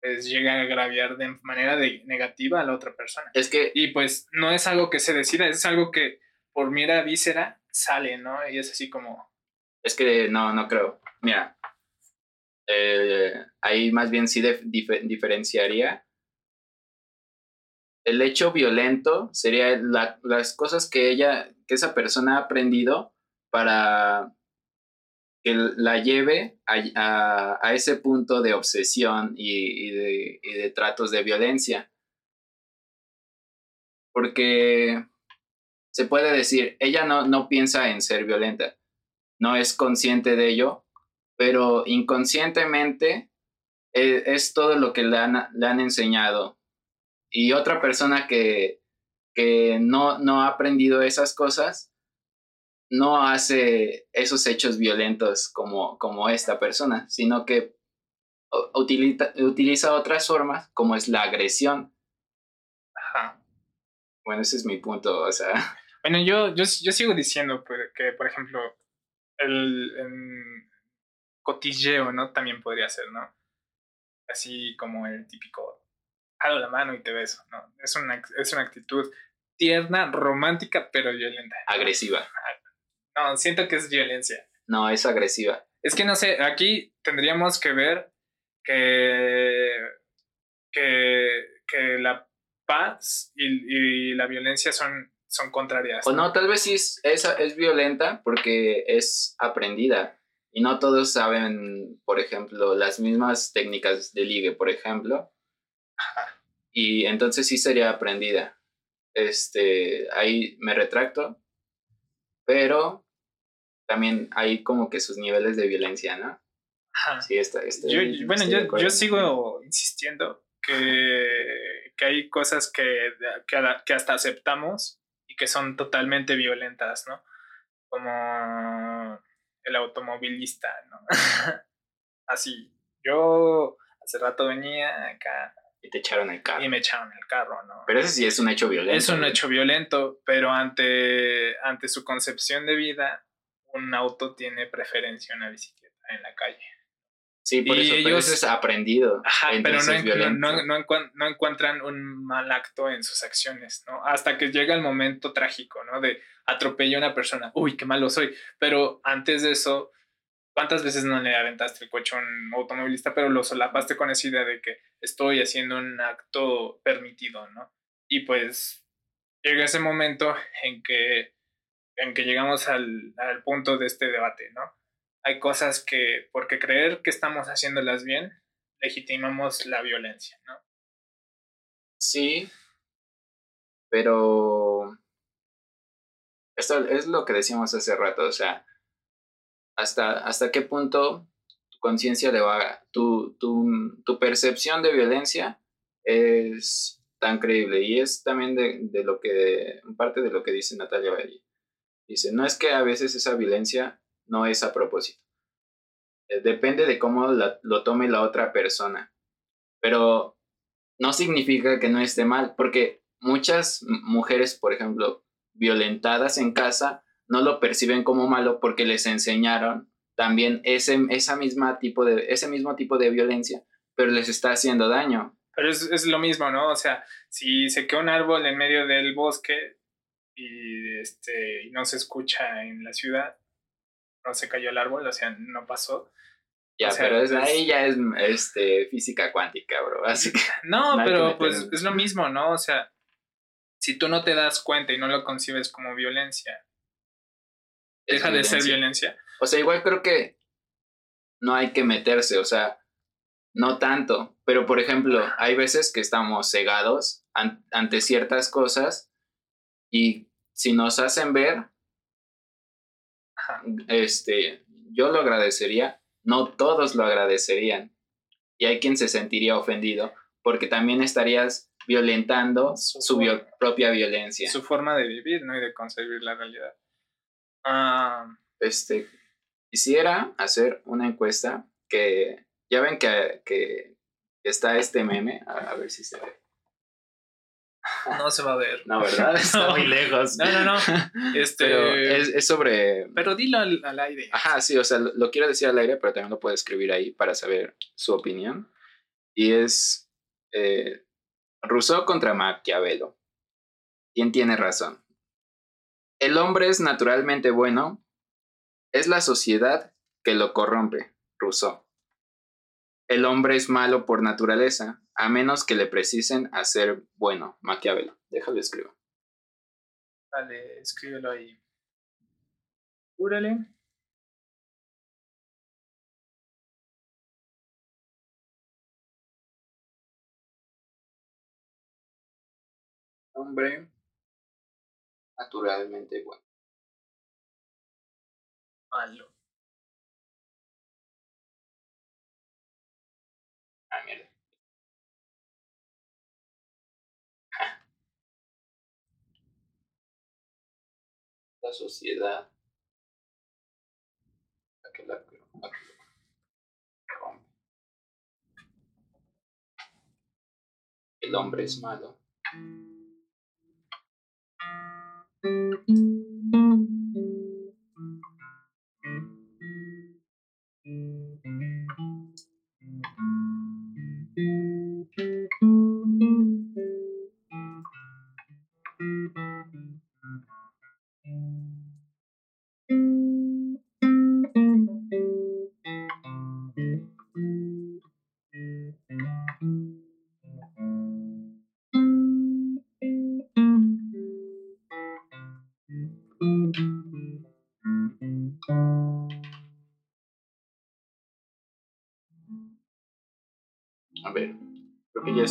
pues llega a agraviar de manera de negativa a la otra persona. Es que... Y pues no es algo que se decida, es algo que por mira víscera sale, ¿no? Y es así como... Es que no, no creo. Mira, eh, ahí más bien sí diferenciaría. El hecho violento sería las cosas que ella, que esa persona ha aprendido para que la lleve a, ese punto de obsesión y, de, tratos de violencia. Porque se puede decir, ella no, no piensa en ser violenta, no es consciente de ello, pero inconscientemente es, es todo lo que le han, enseñado. Y otra persona que, que no, no ha aprendido esas cosas, no hace esos hechos violentos como, como esta persona, sino que utiliza, utiliza otras formas, como es la agresión. Ajá. Bueno, ese es mi punto, o sea. Bueno, yo, yo, yo sigo diciendo pues, que, por ejemplo, el, el cotilleo, ¿no? También podría ser, ¿no? Así como el típico, jalo la mano y te beso, ¿no? Es una, es una actitud tierna, romántica, pero violenta. Agresiva. No, siento que es violencia. No, es agresiva. Es que no sé, aquí tendríamos que ver que, que, que la paz y, y la violencia son, son contrarias. O no, tal vez sí es, es, es violenta porque es aprendida. Y no todos saben, por ejemplo, las mismas técnicas de ligue, por ejemplo. Y entonces sí sería aprendida. Este, ahí me retracto. Pero también hay como que sus niveles de violencia, ¿no? Ajá. Sí, está, está- Yo, estoy bueno, yo, yo sigo insistiendo que, que hay cosas que, que, que hasta aceptamos y que son totalmente violentas, ¿no? Como el automovilista, ¿no? Así, yo hace rato venía acá Y te echaron el carro. y me echaron el carro, ¿no? Pero ese sí es un hecho violento. Es un güey. hecho violento, pero ante, ante su concepción de vida, un auto tiene preferencia a una bicicleta en la calle. Sí, por y eso, pero ellos- eso es aprendido. Ajá, pero no encuentran un mal acto en sus acciones, ¿no? Hasta que llega el momento trágico, ¿no? De atropello a una persona, uy, qué malo soy. Pero antes de eso, ¿cuántas veces no le aventaste el coche a un automovilista, pero lo solapaste con esa idea de que estoy haciendo un acto permitido, ¿no? Y pues llega ese momento en que, en que llegamos al, al punto de este debate, ¿no? Hay cosas que, porque creer que estamos haciéndolas bien, legitimamos la violencia, ¿no? Sí, pero esto es lo que decíamos hace rato, o sea, hasta, hasta qué punto tu conciencia le va, tu, tu, tu percepción de violencia es tan creíble y es también de, de lo que, parte de lo que dice Natalia Valle. Dice, no es que a veces esa violencia no es a propósito. Eh, Depende de cómo lo tome la otra persona. Pero no significa que no esté mal, porque muchas mujeres, por ejemplo, violentadas en casa, no lo perciben como malo porque les enseñaron también ese, esa misma tipo de, ese mismo tipo de violencia, pero les está haciendo daño. Pero es, es lo mismo, ¿no? O sea, si se queda un árbol en medio del bosque y, este, y no se escucha en la ciudad, no se cayó el árbol, o sea, no pasó. Ya, O sea, pero es- es- ahí ya es este, física cuántica, bro. Así que No, No hay que pero pues es lo mismo, ¿no? O sea, si tú no te das cuenta y no lo concibes como violencia, deja de ser violencia. O sea, igual creo que no hay que meterse, o sea, no tanto. Pero, por ejemplo, hay veces que estamos cegados an- ante ciertas cosas y si nos hacen ver, este, yo lo agradecería, no todos lo agradecerían. Y hay quien se sentiría ofendido porque también estarías violentando Su su vio- forma. propia violencia. Su forma de vivir, ¿no? Y de concebir la realidad. Ah, este, quisiera hacer una encuesta que ya ven que, que está este meme, a, a ver si se ve. no se va a ver. No, ¿verdad? Está muy lejos. No, no, no. Este, Pero es, es sobre... pero dilo al, al aire. Ajá, sí, o sea, lo, lo quiero decir al aire, pero también lo puedo escribir ahí para saber su opinión. Y es eh, Rousseau contra Maquiavelo. ¿Quién tiene razón? El hombre es naturalmente bueno, es la sociedad que lo corrompe, Rousseau. El hombre es malo por naturaleza, a menos que le precisen hacer bueno, Maquiavelo. Déjalo escribo. Dale, escríbelo ahí. Júrale. Hombre naturalmente bueno. Malo. Ah, mierda. La sociedad. La que la- la que lo corrompe. El hombre es malo. Thank you.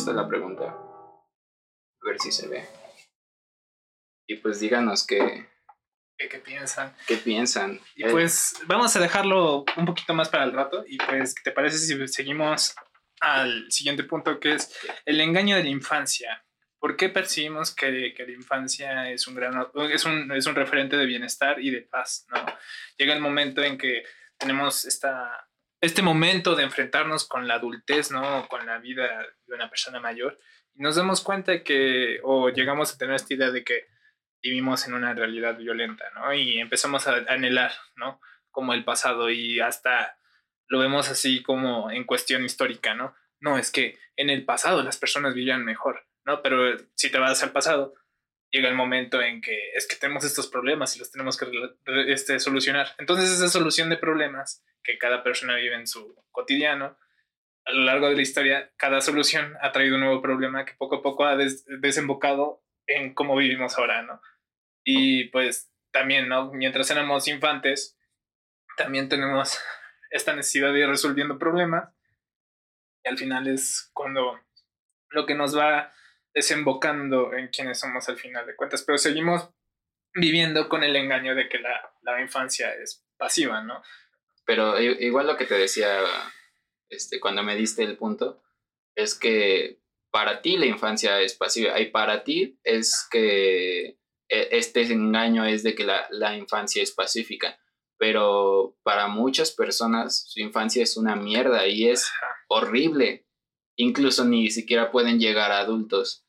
Está la pregunta. A ver si se ve. Y pues díganos qué, ¿Qué, qué piensan? qué piensan. Y Eh, pues vamos a dejarlo un poquito más para el rato. Y pues, ¿qué te parece si seguimos al siguiente punto que es el engaño de la infancia? ¿Por qué percibimos que, que la infancia es un, gran, es, un, es un referente de bienestar y de paz? ¿no? Llega el momento en que tenemos esta, este momento de enfrentarnos con la adultez, ¿no? con la vida de una persona mayor. Y nos damos cuenta que, o llegamos a tener esta idea de que vivimos en una realidad violenta, ¿no? Y empezamos a anhelar, ¿no? Como el pasado y hasta lo vemos así como en cuestión histórica, ¿no? No, es que en el pasado las personas vivían mejor, ¿no? Pero si te vas al pasado, llega el momento en que es que tenemos estos problemas y los tenemos que este, solucionar. Entonces esa solución de problemas que cada persona vive en su cotidiano, a lo largo de la historia, cada solución ha traído un nuevo problema que poco a poco ha des- desembocado en cómo vivimos ahora, ¿no? Y pues también, ¿no? Mientras éramos infantes, también tenemos esta necesidad de ir resolviendo problemas. Y al final es cuando lo que nos va desembocando en quiénes somos al final de cuentas. Pero seguimos viviendo con el engaño de que la, la infancia es pasiva, ¿no? Pero igual lo que te decía este, cuando me diste el punto es que para ti la infancia es pasiva y para ti es que e- este engaño es de que la, la infancia es pacífica. Pero para muchas personas su infancia es una mierda y es horrible. Incluso ni siquiera pueden llegar a adultos.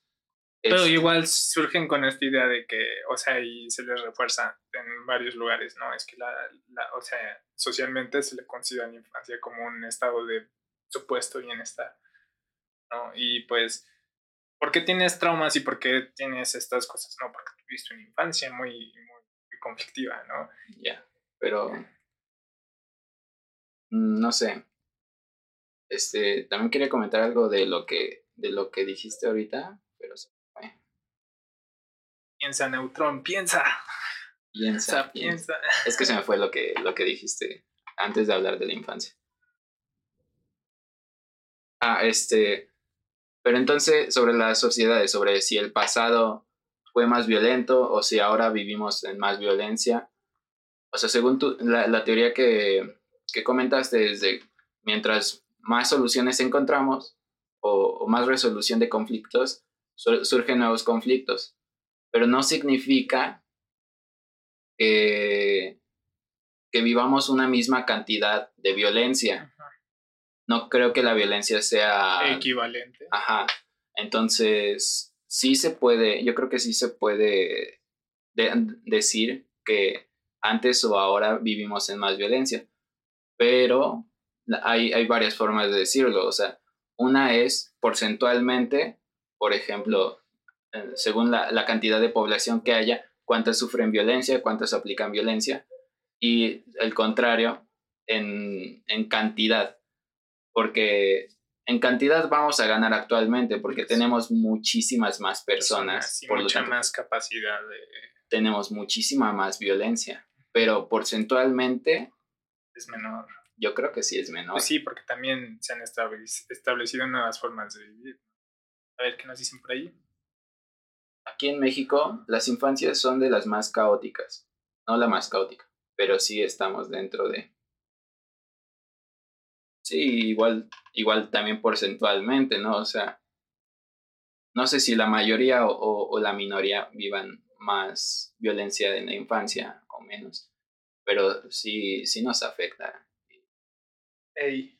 Pero Es- igual surgen con esta idea de que, o sea, y se les refuerza en varios lugares, ¿no? Es que la, la- o sea, socialmente se le considera la infancia como un estado de supuesto bienestar, ¿no? Y pues, ¿por qué tienes traumas y por qué tienes estas cosas? No, porque tuviste una infancia muy, muy, muy conflictiva, ¿no? Ya, pero mm, no sé. Este, también quería comentar algo de lo que de lo que dijiste ahorita, Piensa, Neutrón, piensa, piensa, piensa. Es que se me fue lo que lo que dijiste antes de hablar de la infancia. Ah, este, pero entonces sobre las sociedades, sobre si el pasado fue más violento o si ahora vivimos en más violencia. O sea, según tu, la, la teoría que, que comentaste es de mientras más soluciones encontramos o, o más resolución de conflictos, sur- surgen nuevos conflictos. Pero no significa que, que vivamos una misma cantidad de violencia. Ajá. No creo que la violencia sea... Equivalente. Ajá. Entonces, sí se puede, yo creo que sí se puede de- decir que antes o ahora vivimos en más violencia, pero hay, hay varias formas de decirlo. O sea, una es porcentualmente, por ejemplo, según la, la cantidad de población que haya, cuántas sufren violencia, cuántas aplican violencia, y el contrario, en, en cantidad, porque en cantidad vamos a ganar actualmente porque tenemos muchísimas más personas, y por lo mucha tanto, más capacidad de... tenemos muchísima más violencia, pero porcentualmente es menor. yo creo que sí es menor. Pues sí, porque también se han establec- establecido nuevas formas de vivir. A ver qué nos dicen por ahí. Aquí en México las infancias son de las más caóticas, no la más caótica, pero sí estamos dentro de... Sí, igual, igual también porcentualmente, ¿no? O sea, no sé si la mayoría o, o- o la minoría vivan más violencia en la infancia o menos, pero sí, sí nos afecta. Ey,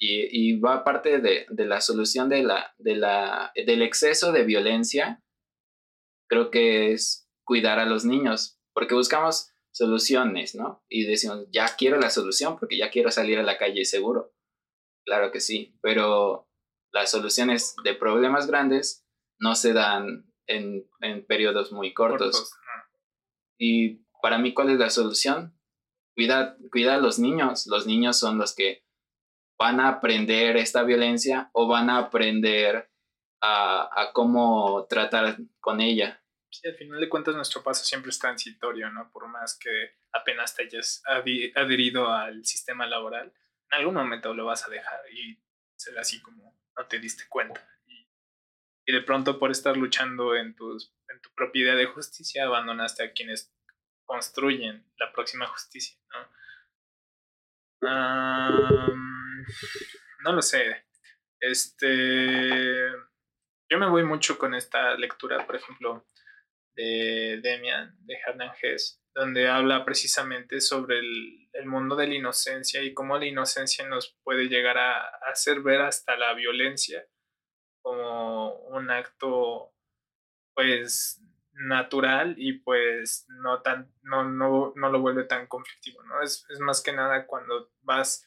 Y, y va parte de, de la solución de la, de la, del exceso de violencia, creo que es cuidar a los niños, porque buscamos soluciones, ¿no? Y decimos, ya quiero la solución porque ya quiero salir a la calle seguro. Claro que sí, pero las soluciones de problemas grandes no se dan en, en periodos muy cortos. cortos. Y para mí, ¿cuál es la solución? Cuida, cuida a los niños. Los niños son los que van a aprender esta violencia o van a aprender a, cómo tratar con ella. Sí, al final de cuentas nuestro paso siempre es transitorio, ¿no? Por más que apenas te hayas adherido al sistema laboral, en algún momento lo vas a dejar y será así como no te diste cuenta. Y, de pronto por estar luchando en, tus, en tu propia idea de justicia, abandonaste a quienes construyen la próxima justicia, ¿no? no lo sé. Este. Yo me voy mucho con esta lectura, por ejemplo, de Demian, de Hernán Hess, donde habla precisamente sobre el, mundo de la inocencia y cómo la inocencia nos puede llegar a, hacer ver hasta la violencia como un acto, pues, natural y pues no tan no, no, no lo vuelve tan conflictivo no es, es, más que nada cuando vas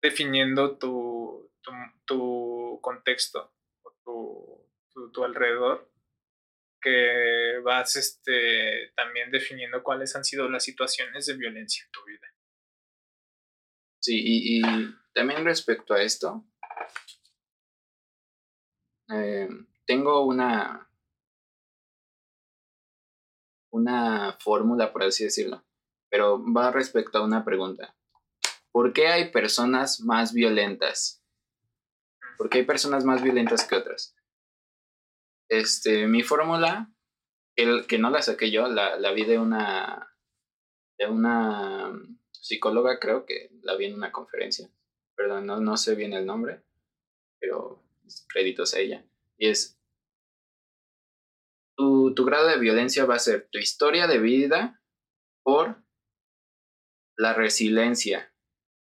definiendo tu, tu, contexto tu, alrededor que vas este también definiendo cuáles han sido las situaciones de violencia en tu vida sí y, y también respecto a esto eh, tengo una una fórmula, por así decirlo, pero va respecto a una pregunta. ¿Por qué hay personas más violentas? ¿Por qué hay personas más violentas que otras? Este, mi fórmula, el que no la saqué yo, la, la vi de una de una psicóloga, creo que la vi en una conferencia. Perdón, no, no sé bien el nombre, pero créditos a ella. Y es tu, tu grado de violencia va a ser tu historia de vida por la resiliencia,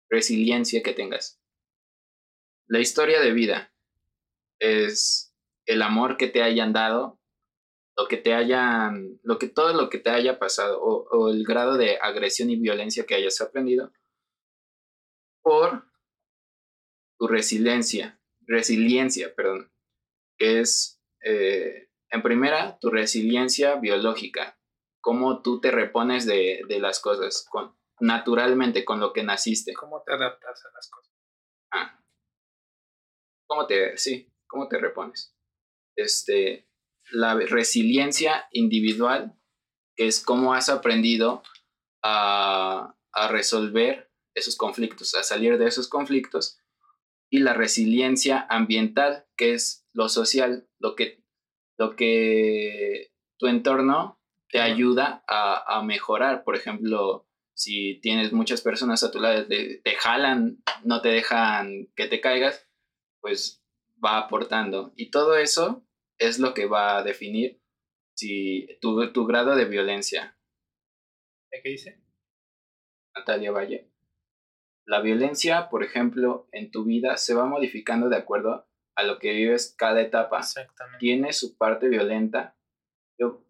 resiliencia que tengas. La historia de vida es el amor que te hayan dado, lo que te hayan, lo que todo lo que te haya pasado o, o el grado de agresión y violencia que hayas aprendido por tu resiliencia, resiliencia, perdón, que es eh, en primera, tu resiliencia biológica, cómo tú te repones de, de las cosas con, naturalmente con lo que naciste. ¿Cómo te adaptas a las cosas? Ah. ¿Cómo te, sí, cómo te repones? Este, la resiliencia individual, que es cómo has aprendido a, a resolver esos conflictos, a salir de esos conflictos, y la resiliencia ambiental, que es lo social, lo que lo que tu entorno te ayuda a, a mejorar. Por ejemplo, si tienes muchas personas a tu lado, te, te, jalan, no te dejan que te caigas, pues va aportando. Y todo eso es lo que va a definir si tu, tu grado de violencia. ¿Qué dice? Natalia Valle. La violencia, por ejemplo, en tu vida se va modificando de acuerdo a lo que vives cada etapa. Tiene su parte violenta. Yo,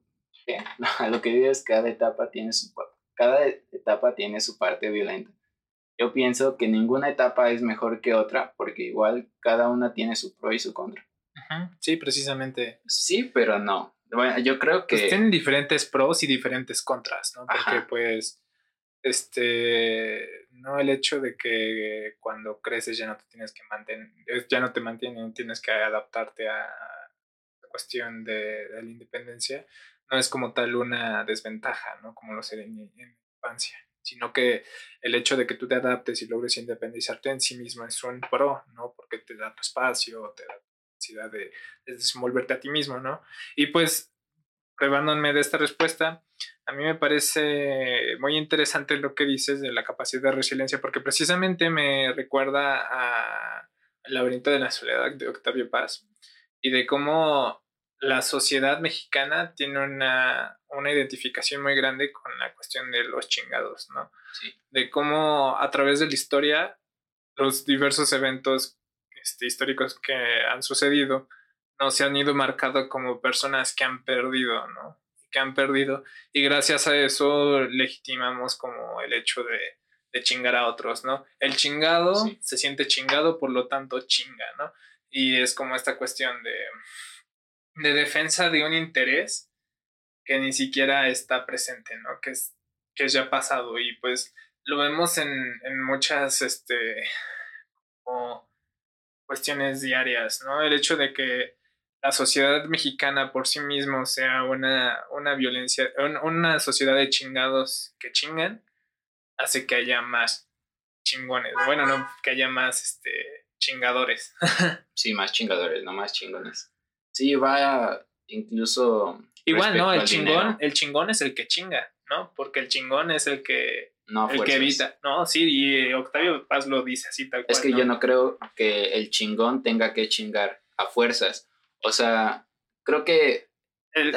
a lo que vives cada etapa tiene su cada etapa tiene su parte violenta. Yo pienso que ninguna etapa es mejor que otra porque igual cada una tiene su pro y su contra. Sí, precisamente. Sí, pero no. Bueno, yo creo que... Pues tienen diferentes pros y diferentes contras, ¿no? Porque pues, este, no el hecho de que cuando creces ya no te tienes que mantener, ya no te mantienen, tienes que adaptarte a la cuestión de, de la independencia, no es como tal una desventaja, ¿no? Como lo sería en, en infancia, sino que el hecho de que tú te adaptes y logres independizarte en sí mismo es un pro, ¿no? Porque te da tu espacio, te da tu necesidad de, de desenvolverte a ti mismo, ¿no? Y pues, privándome de esta respuesta, a mí me parece muy interesante lo que dices de la capacidad de resiliencia, porque precisamente me recuerda a El laberinto de la soledad de Octavio Paz y de cómo la sociedad mexicana tiene una, una identificación muy grande con la cuestión de los chingados, ¿no? Sí. De cómo a través de la historia, los diversos eventos este, históricos que han sucedido, no se han ido marcado como personas que han perdido, ¿no? que han perdido y gracias a eso legitimamos como el hecho de, de chingar a otros, ¿no? El chingado sí. se siente chingado, por lo tanto chinga, ¿no? Y es como esta cuestión de, de defensa de un interés que ni siquiera está presente, ¿no? Que es, que es ya pasado y pues lo vemos en, en muchas, este, como cuestiones diarias, ¿no? El hecho de que la sociedad mexicana por sí mismo sea una, una violencia, una sociedad de chingados que chingan, hace que haya más chingones. Bueno, no que haya más este, chingadores. sí, más chingadores, no más chingones. Sí, va incluso. Igual, ¿no? El chingón, el chingón es el que chinga, ¿no? Porque el chingón es el que. No, el que evita. No, sí, y Octavio Paz lo dice así tal cual. Es que yo no creo que el chingón tenga que chingar a fuerzas. O sea, creo que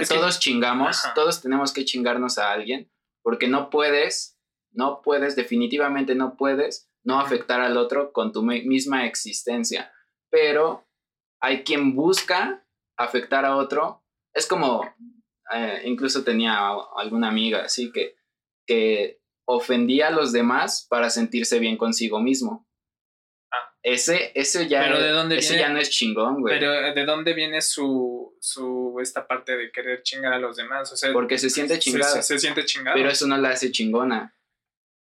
todos chingamos, todos tenemos que chingarnos a alguien, porque no puedes, no puedes, definitivamente no puedes no afectar al otro con tu misma existencia. Pero hay quien busca afectar a otro. Es como, eh, incluso tenía alguna amiga así que, que ofendía a los demás para sentirse bien consigo mismo. Ah. Ese, ese ya, ya no es chingón, güey. Pero ¿de dónde viene su, su, esta parte de querer chingar a los demás? O sea, Porque se siente chingada. Se, siente. Pero eso no la hace chingona.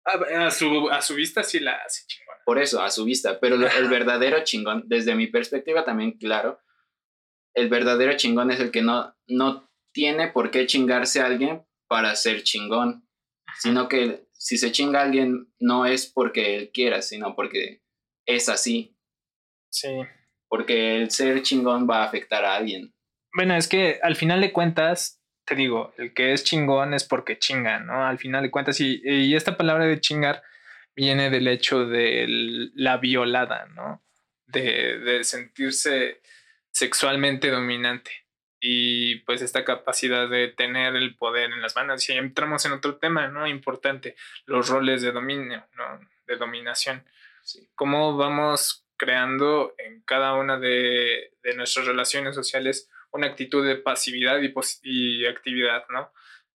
A, su, a su vista sí la hace chingona. Por eso, a su vista. Pero el verdadero chingón, desde mi perspectiva también, claro, el verdadero chingón es el que no, no tiene por qué chingarse a alguien para ser chingón, sino que si se chinga a alguien no es porque él quiera, sino porque es así. Sí. Porque el ser chingón va a afectar a alguien. Bueno, es que al final de cuentas, te digo, el que es chingón es porque chinga, ¿no? Al final de cuentas, y, y esta palabra de chingar viene del hecho de la violada, ¿no? De, de sentirse sexualmente dominante y pues esta capacidad de tener el poder en las manos. Y entramos en otro tema, ¿no? Importante, los roles de dominio, ¿no? De dominación. Cómo vamos creando en cada una de, de, nuestras relaciones sociales una actitud de pasividad y, y actividad, ¿no?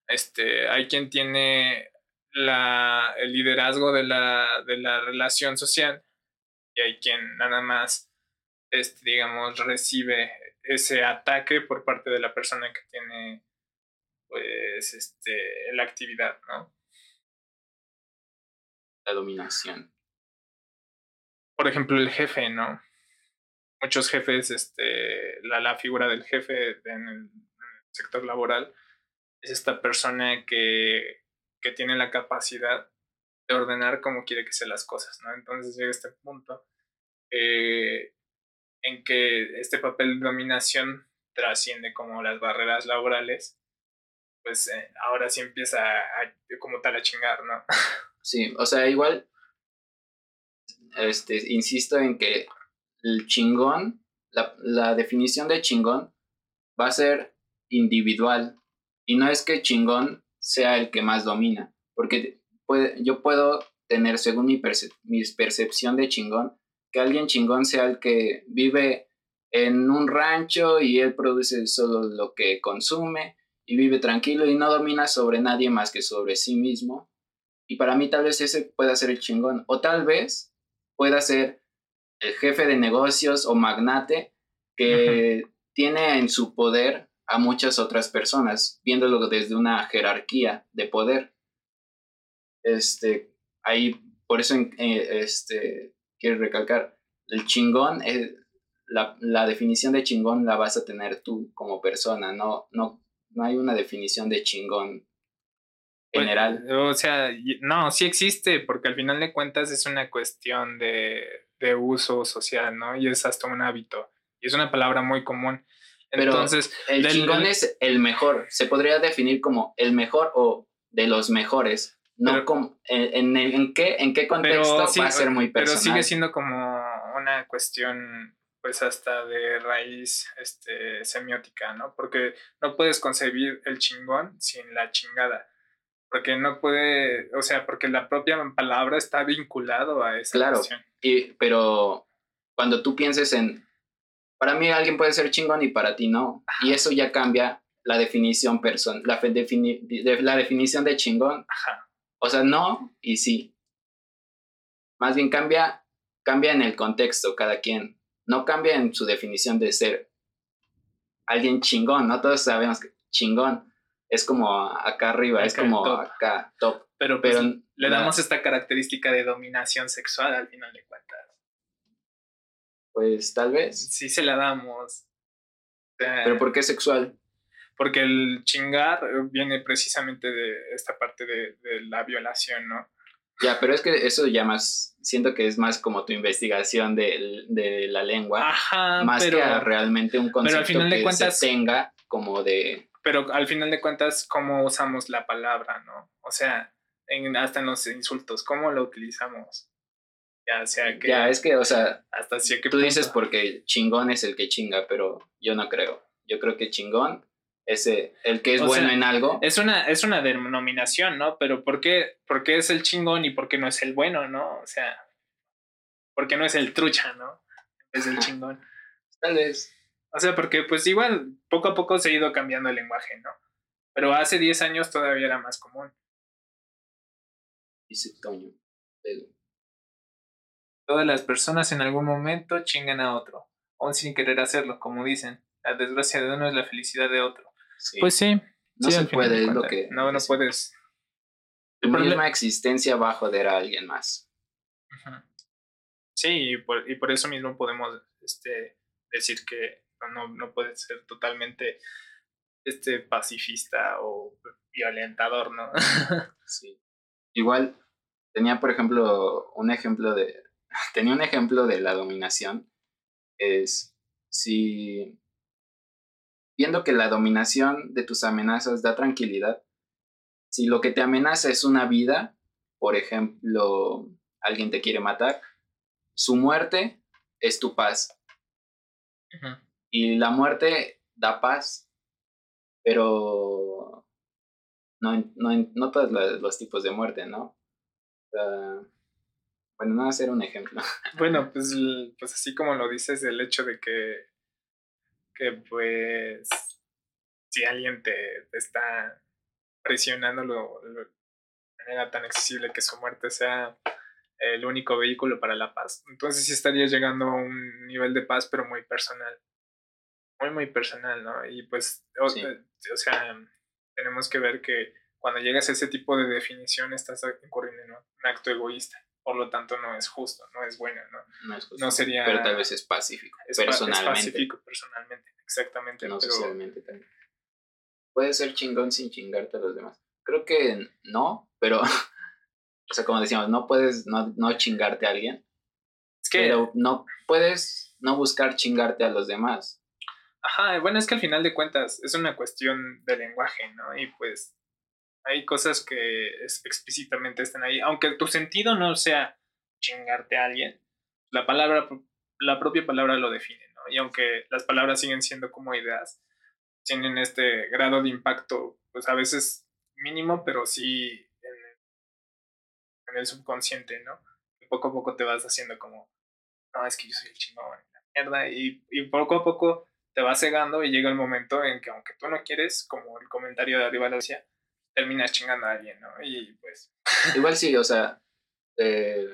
Este, hay quien tiene la, el liderazgo de la, de la relación social y hay quien nada más este, digamos, recibe ese ataque por parte de la persona que tiene, pues, este, la actividad, ¿no? La dominación. Por ejemplo, el jefe, ¿no? Muchos jefes, este, la, la figura del jefe en el, sector laboral es esta persona que, que tiene la capacidad de ordenar como quiere que sean las cosas, ¿no? Entonces llega este punto eh, en que este papel de dominación trasciende como las barreras laborales, pues eh, ahora sí empieza a, como tal a chingar, ¿no? Sí, o sea, igual, este, insisto en que el chingón, la, la definición de chingón va a ser individual y no es que chingón sea el que más domina, porque puede, yo puedo tener, según mi, mi percepción de chingón, que alguien chingón sea el que vive en un rancho y él produce solo lo que consume y vive tranquilo y no domina sobre nadie más que sobre sí mismo. Y para mí tal vez ese pueda ser el chingón. O tal vez pueda ser el jefe de negocios o magnate que tiene en su poder a muchas otras personas, viéndolo desde una jerarquía de poder. Este, ahí, por eso eh, este, quiero recalcar, el chingón, es, la, la, definición de chingón la vas a tener tú como persona, no, no, no hay una definición de chingón pues, general. o sea, no, sí existe, porque al final de cuentas es una cuestión de, de uso social, ¿no? Y es hasta un hábito. Y es una palabra muy común. Entonces, el chingón es el mejor. Se podría definir como el mejor o de los mejores. No como, en, en, qué, en qué contexto va a ser muy personal. Pero sigue siendo como una cuestión pues hasta de raíz este, semiótica, ¿no? Porque no puedes concebir el chingón sin la chingada. Porque no puede, o sea, porque la propia palabra está vinculado a esa claro, Y, pero cuando tú pienses en, para mí alguien puede ser chingón y para ti no. Y eso ya cambia la definición person la, la definición de chingón. Ajá. O sea, no y sí. Más bien cambia, cambia en el contexto cada quien. No cambia en su definición de ser alguien chingón, ¿no? Todos sabemos que chingón es como acá arriba, es como acá top. Pero, pues, pero le damos esta característica de dominación sexual al final de cuentas. Pues tal vez. Sí se la damos. ¿Pero por qué sexual? Porque el chingar viene precisamente de esta parte de, la violación, ¿no? Ya, pero es que eso ya más, siento que es más como tu investigación de, de la lengua, Ajá, más pero, que realmente un concepto al final de que cuentas- se tenga como de... pero al final de cuentas, ¿cómo usamos la palabra, no? O sea, en, hasta en los insultos, ¿cómo lo utilizamos? Ya sea que Ya, es que, o sea, hasta tú dices porque chingón es el que chinga, pero yo no creo. Yo creo que chingón es el, que es O bueno sea, en algo. Es una, es una denominación, ¿no? Pero ¿por qué, ¿por qué es el chingón y por qué no es el bueno, no? O sea, ¿por qué no es el trucha, no? Es el chingón. Tal vez. O sea, porque pues igual poco a poco se ha ido cambiando el lenguaje, ¿no? Pero hace 10 años todavía era más común. Dice Toño. Todas las personas en algún momento chingan a otro, aún sin querer hacerlo, como dicen. La desgracia de uno es la felicidad de otro. Sí. Pues sí. no sí, se puede, de es lo que... No, no es- puedes. Tu misma existencia va a joder a alguien más. Sí, y por, y por eso mismo podemos este, decir que no, no puedes ser totalmente este, pacifista o violentador, ¿no? Sí. Igual tenía, por ejemplo, un ejemplo de. Tenía un ejemplo de la dominación. Es si. Viendo que la dominación de tus amenazas da tranquilidad. Si lo que te amenaza es una vida, por ejemplo, alguien te quiere matar, su muerte es tu paz. Y la muerte da paz, pero no, no, no todos los tipos de muerte, ¿no? Sea, bueno, no ser un ejemplo. Bueno, pues, pues así como lo dices, el hecho de que, que pues, si alguien te, te está presionando lo, lo- de manera tan accesible que su muerte sea el único vehículo para la paz, entonces sí estarías llegando a un nivel de paz, pero muy personal. Muy, muy personal, ¿no? Y pues, o, Sí. eh, o sea, tenemos que ver que cuando llegas a ese tipo de definición estás incurriendo en un acto egoísta. Por lo tanto, no es justo, no es bueno, ¿no? No, es justo, No sería- Pero tal vez es pacífico, Es, pa- es personalmente, pacífico personalmente, exactamente. no pero socialmente también. Puede ser chingón sin chingarte a los demás. Creo que no, pero, o sea, como decíamos, no puedes no, no chingarte a alguien, es que, pero no puedes no buscar chingarte a los demás. ajá, bueno, es que al final de cuentas es una cuestión de lenguaje, ¿no? Y pues hay cosas que es- explícitamente están ahí, aunque tu sentido no sea chingarte a alguien, la palabra, la propia palabra lo define, ¿no? Y aunque las palabras siguen siendo como ideas, tienen este grado de impacto, pues a veces mínimo, pero sí en, el subconsciente, ¿no? Y poco a poco te vas haciendo como, no, es que yo soy el chingón, la mierda, y, y poco a poco te vas cegando y llega el momento en que aunque tú no quieres, como el comentario de arriba lo terminas chingando a alguien, ¿no? Y pues, Igual sí, o sea, eh,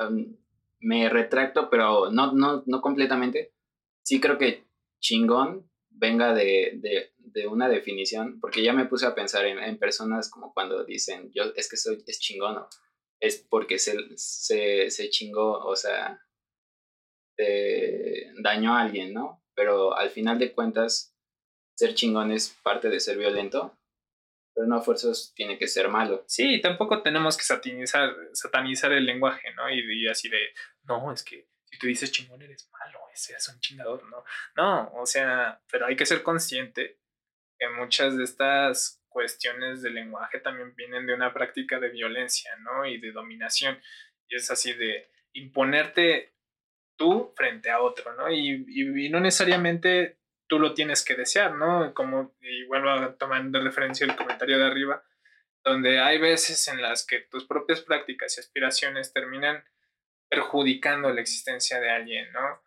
um, me retracto, pero no, no, no completamente. Sí creo que chingón venga de, de, de una definición, porque ya me puse a pensar en, en personas como cuando dicen, yo es que soy, es chingón, ¿no? es porque se, se, se chingó, o sea, eh, dañó a alguien, ¿no? Pero al final de cuentas, ser chingón es parte de ser violento, pero no a fuerzas tiene que ser malo. sí, tampoco tenemos que satanizar, satanizar el lenguaje, ¿no? Y, y así de, no, es que si tú dices chingón eres malo, ese es un chingador, ¿no? No, o sea, pero hay que ser consciente que muchas de estas cuestiones del lenguaje también vienen de una práctica de violencia, ¿no? Y de dominación. Y es así de imponerte tú frente a otro, ¿no? Y, y, y no necesariamente tú lo tienes que desear, ¿no? Como, y vuelvo de referencia el comentario de arriba, donde hay veces en las que tus propias prácticas y aspiraciones terminan perjudicando la existencia de alguien, ¿no?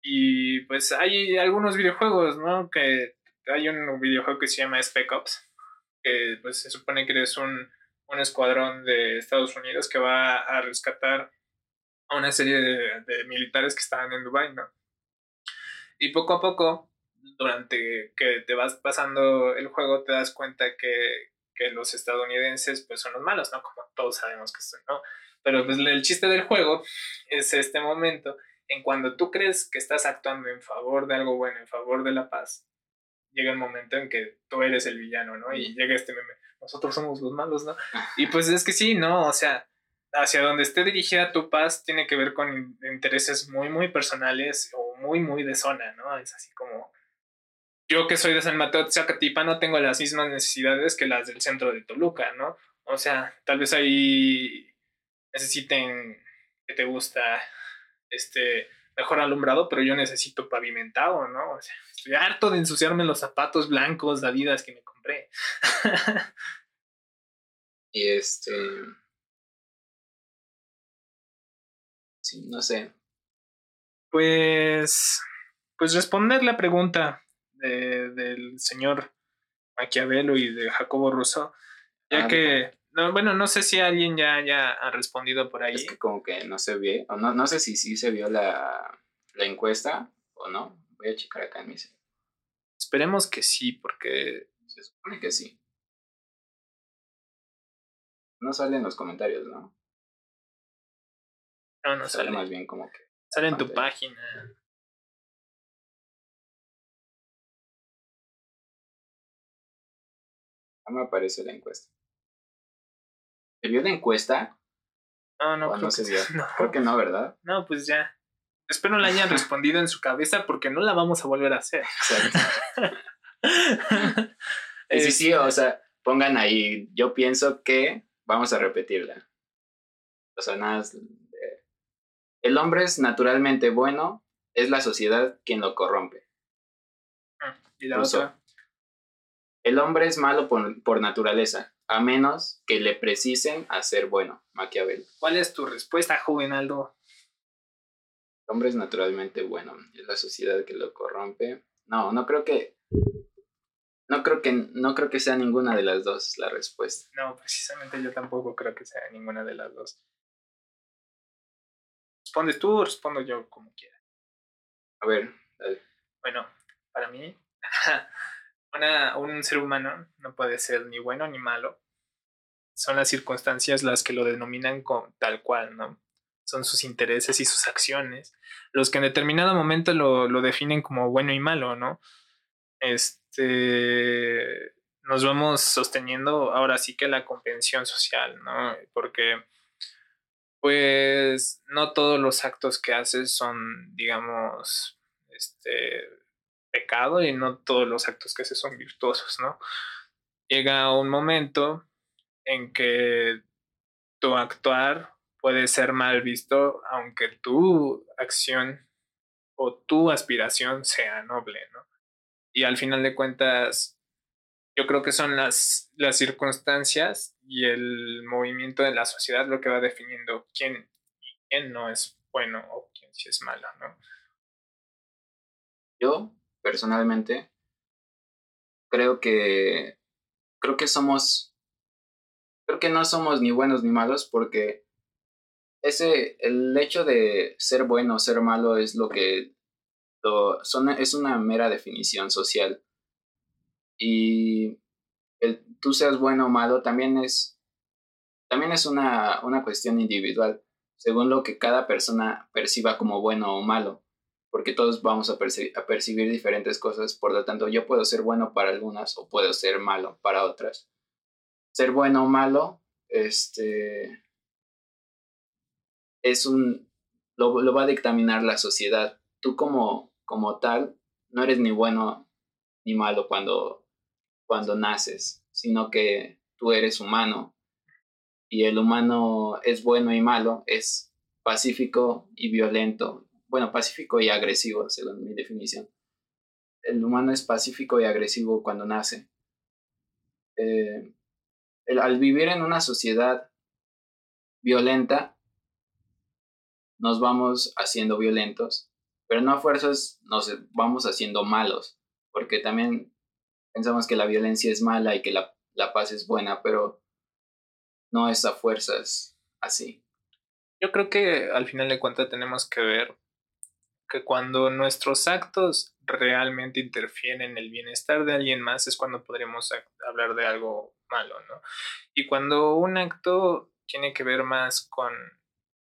Y pues hay algunos videojuegos, ¿no? Que hay un videojuego que se llama Spec Ops, que pues se supone que eres un, un escuadrón de Estados Unidos que va a rescatar a una serie de, de militares que estaban en Dubai, ¿no? Y poco a poco, durante que te vas pasando el juego, te das cuenta que, que los estadounidenses pues son los malos, ¿no? Como todos sabemos que son, ¿no? Pero pues el chiste del juego es este momento en cuando tú crees que estás actuando en favor de algo bueno, en favor de la paz, llega el momento en que tú eres el villano, ¿no? Y llega este meme, nosotros somos los malos, ¿no? Y pues es que sí, ¿no? O sea, hacia donde esté dirigida tu paz tiene que ver con intereses muy, muy personales o muy, muy de zona, ¿no? Es así como, yo que soy de San Mateo Zacatipa no tengo las mismas necesidades que las del centro de Toluca, ¿no? O sea, tal vez ahí necesiten que te gusta este mejor alumbrado, pero yo necesito pavimentado, ¿no? O sea, estoy harto de ensuciarme los zapatos blancos de Adidas que me compré. y este Sí, no sé. Pues pues responder la pregunta del señor Maquiavelo y de Jacobo Rousseau, ya ah, que no, bueno, no sé si alguien ya, ya ha respondido por ahí. Es que como que no se ve, o no, no sé si sí se vio la, la encuesta o no. Voy a checar acá en mi Esperemos que sí, porque... Se supone que sí. No sale en los comentarios, ¿no? No, no sale. Sale más bien como que... Sale en tu página. No me aparece la encuesta. ¿Se vio la encuesta? No, no, creo no se vio. Creo que no, ¿verdad? No, pues ya. Espero no la hayan respondido en su cabeza porque no la vamos a volver a hacer. Exacto. sí, sí, o sea, pongan ahí, yo pienso que vamos a repetirla. O sea, nada, el hombre es naturalmente bueno, es la sociedad quien lo corrompe. Ah, ¿Y la otra? El hombre es malo por, por naturaleza, a menos que le precisen a ser bueno, Maquiavelo. ¿Cuál es tu respuesta, Juvenaldo? El hombre es naturalmente bueno, es la sociedad que lo corrompe. No, no creo que no creo que no creo que sea ninguna de las dos la respuesta. No, precisamente yo tampoco creo que sea ninguna de las dos. ¿Respondes tú o respondo yo como quiera? A ver, dale. Bueno, para mí una, un ser humano no puede ser ni bueno ni malo. Son las circunstancias las que lo denominan con, tal cual, ¿no? Son sus intereses y sus acciones los que en determinado momento lo, lo definen como bueno y malo, ¿no? Este, nos vamos sosteniendo ahora sí que la convención social, ¿no? Porque pues no todos los actos que haces son, digamos, este, pecado y no todos los actos que hace son virtuosos, ¿no? Llega un momento en que tu actuar puede ser mal visto aunque tu acción o tu aspiración sea noble, ¿no? Y al final de cuentas, yo creo que son las, las circunstancias y el movimiento de la sociedad lo que va definiendo quién y quién no es bueno o quién sí es malo, ¿no? Yo personalmente, creo que, creo que somos, creo que no somos ni buenos ni malos porque ese, el hecho de ser bueno o ser malo es lo que son, es una mera definición social. Y el tú seas bueno o malo también es, también es una, una cuestión individual, según lo que cada persona perciba como bueno o malo porque todos vamos a, percibir diferentes cosas, por lo tanto yo puedo ser bueno para algunas o puedo ser malo para otras. Ser bueno o malo, este, es un, lo, lo va a dictaminar la sociedad. Tú como, como tal, no eres ni bueno ni malo cuando, cuando naces, sino que tú eres humano y el humano es bueno y malo, es pacífico y violento bueno, pacífico y agresivo, según mi definición. El humano es pacífico y agresivo cuando nace. Eh, al vivir en una sociedad violenta, nos vamos haciendo violentos, pero no a fuerzas nos vamos haciendo malos, porque también pensamos que la violencia es mala y que la, la paz es buena, pero no es a fuerzas así. Yo creo que al final de cuentas tenemos que ver que cuando nuestros actos realmente interfieren en el bienestar de alguien más es cuando podríamos hablar de algo malo, ¿no? Y cuando un acto tiene que ver más con,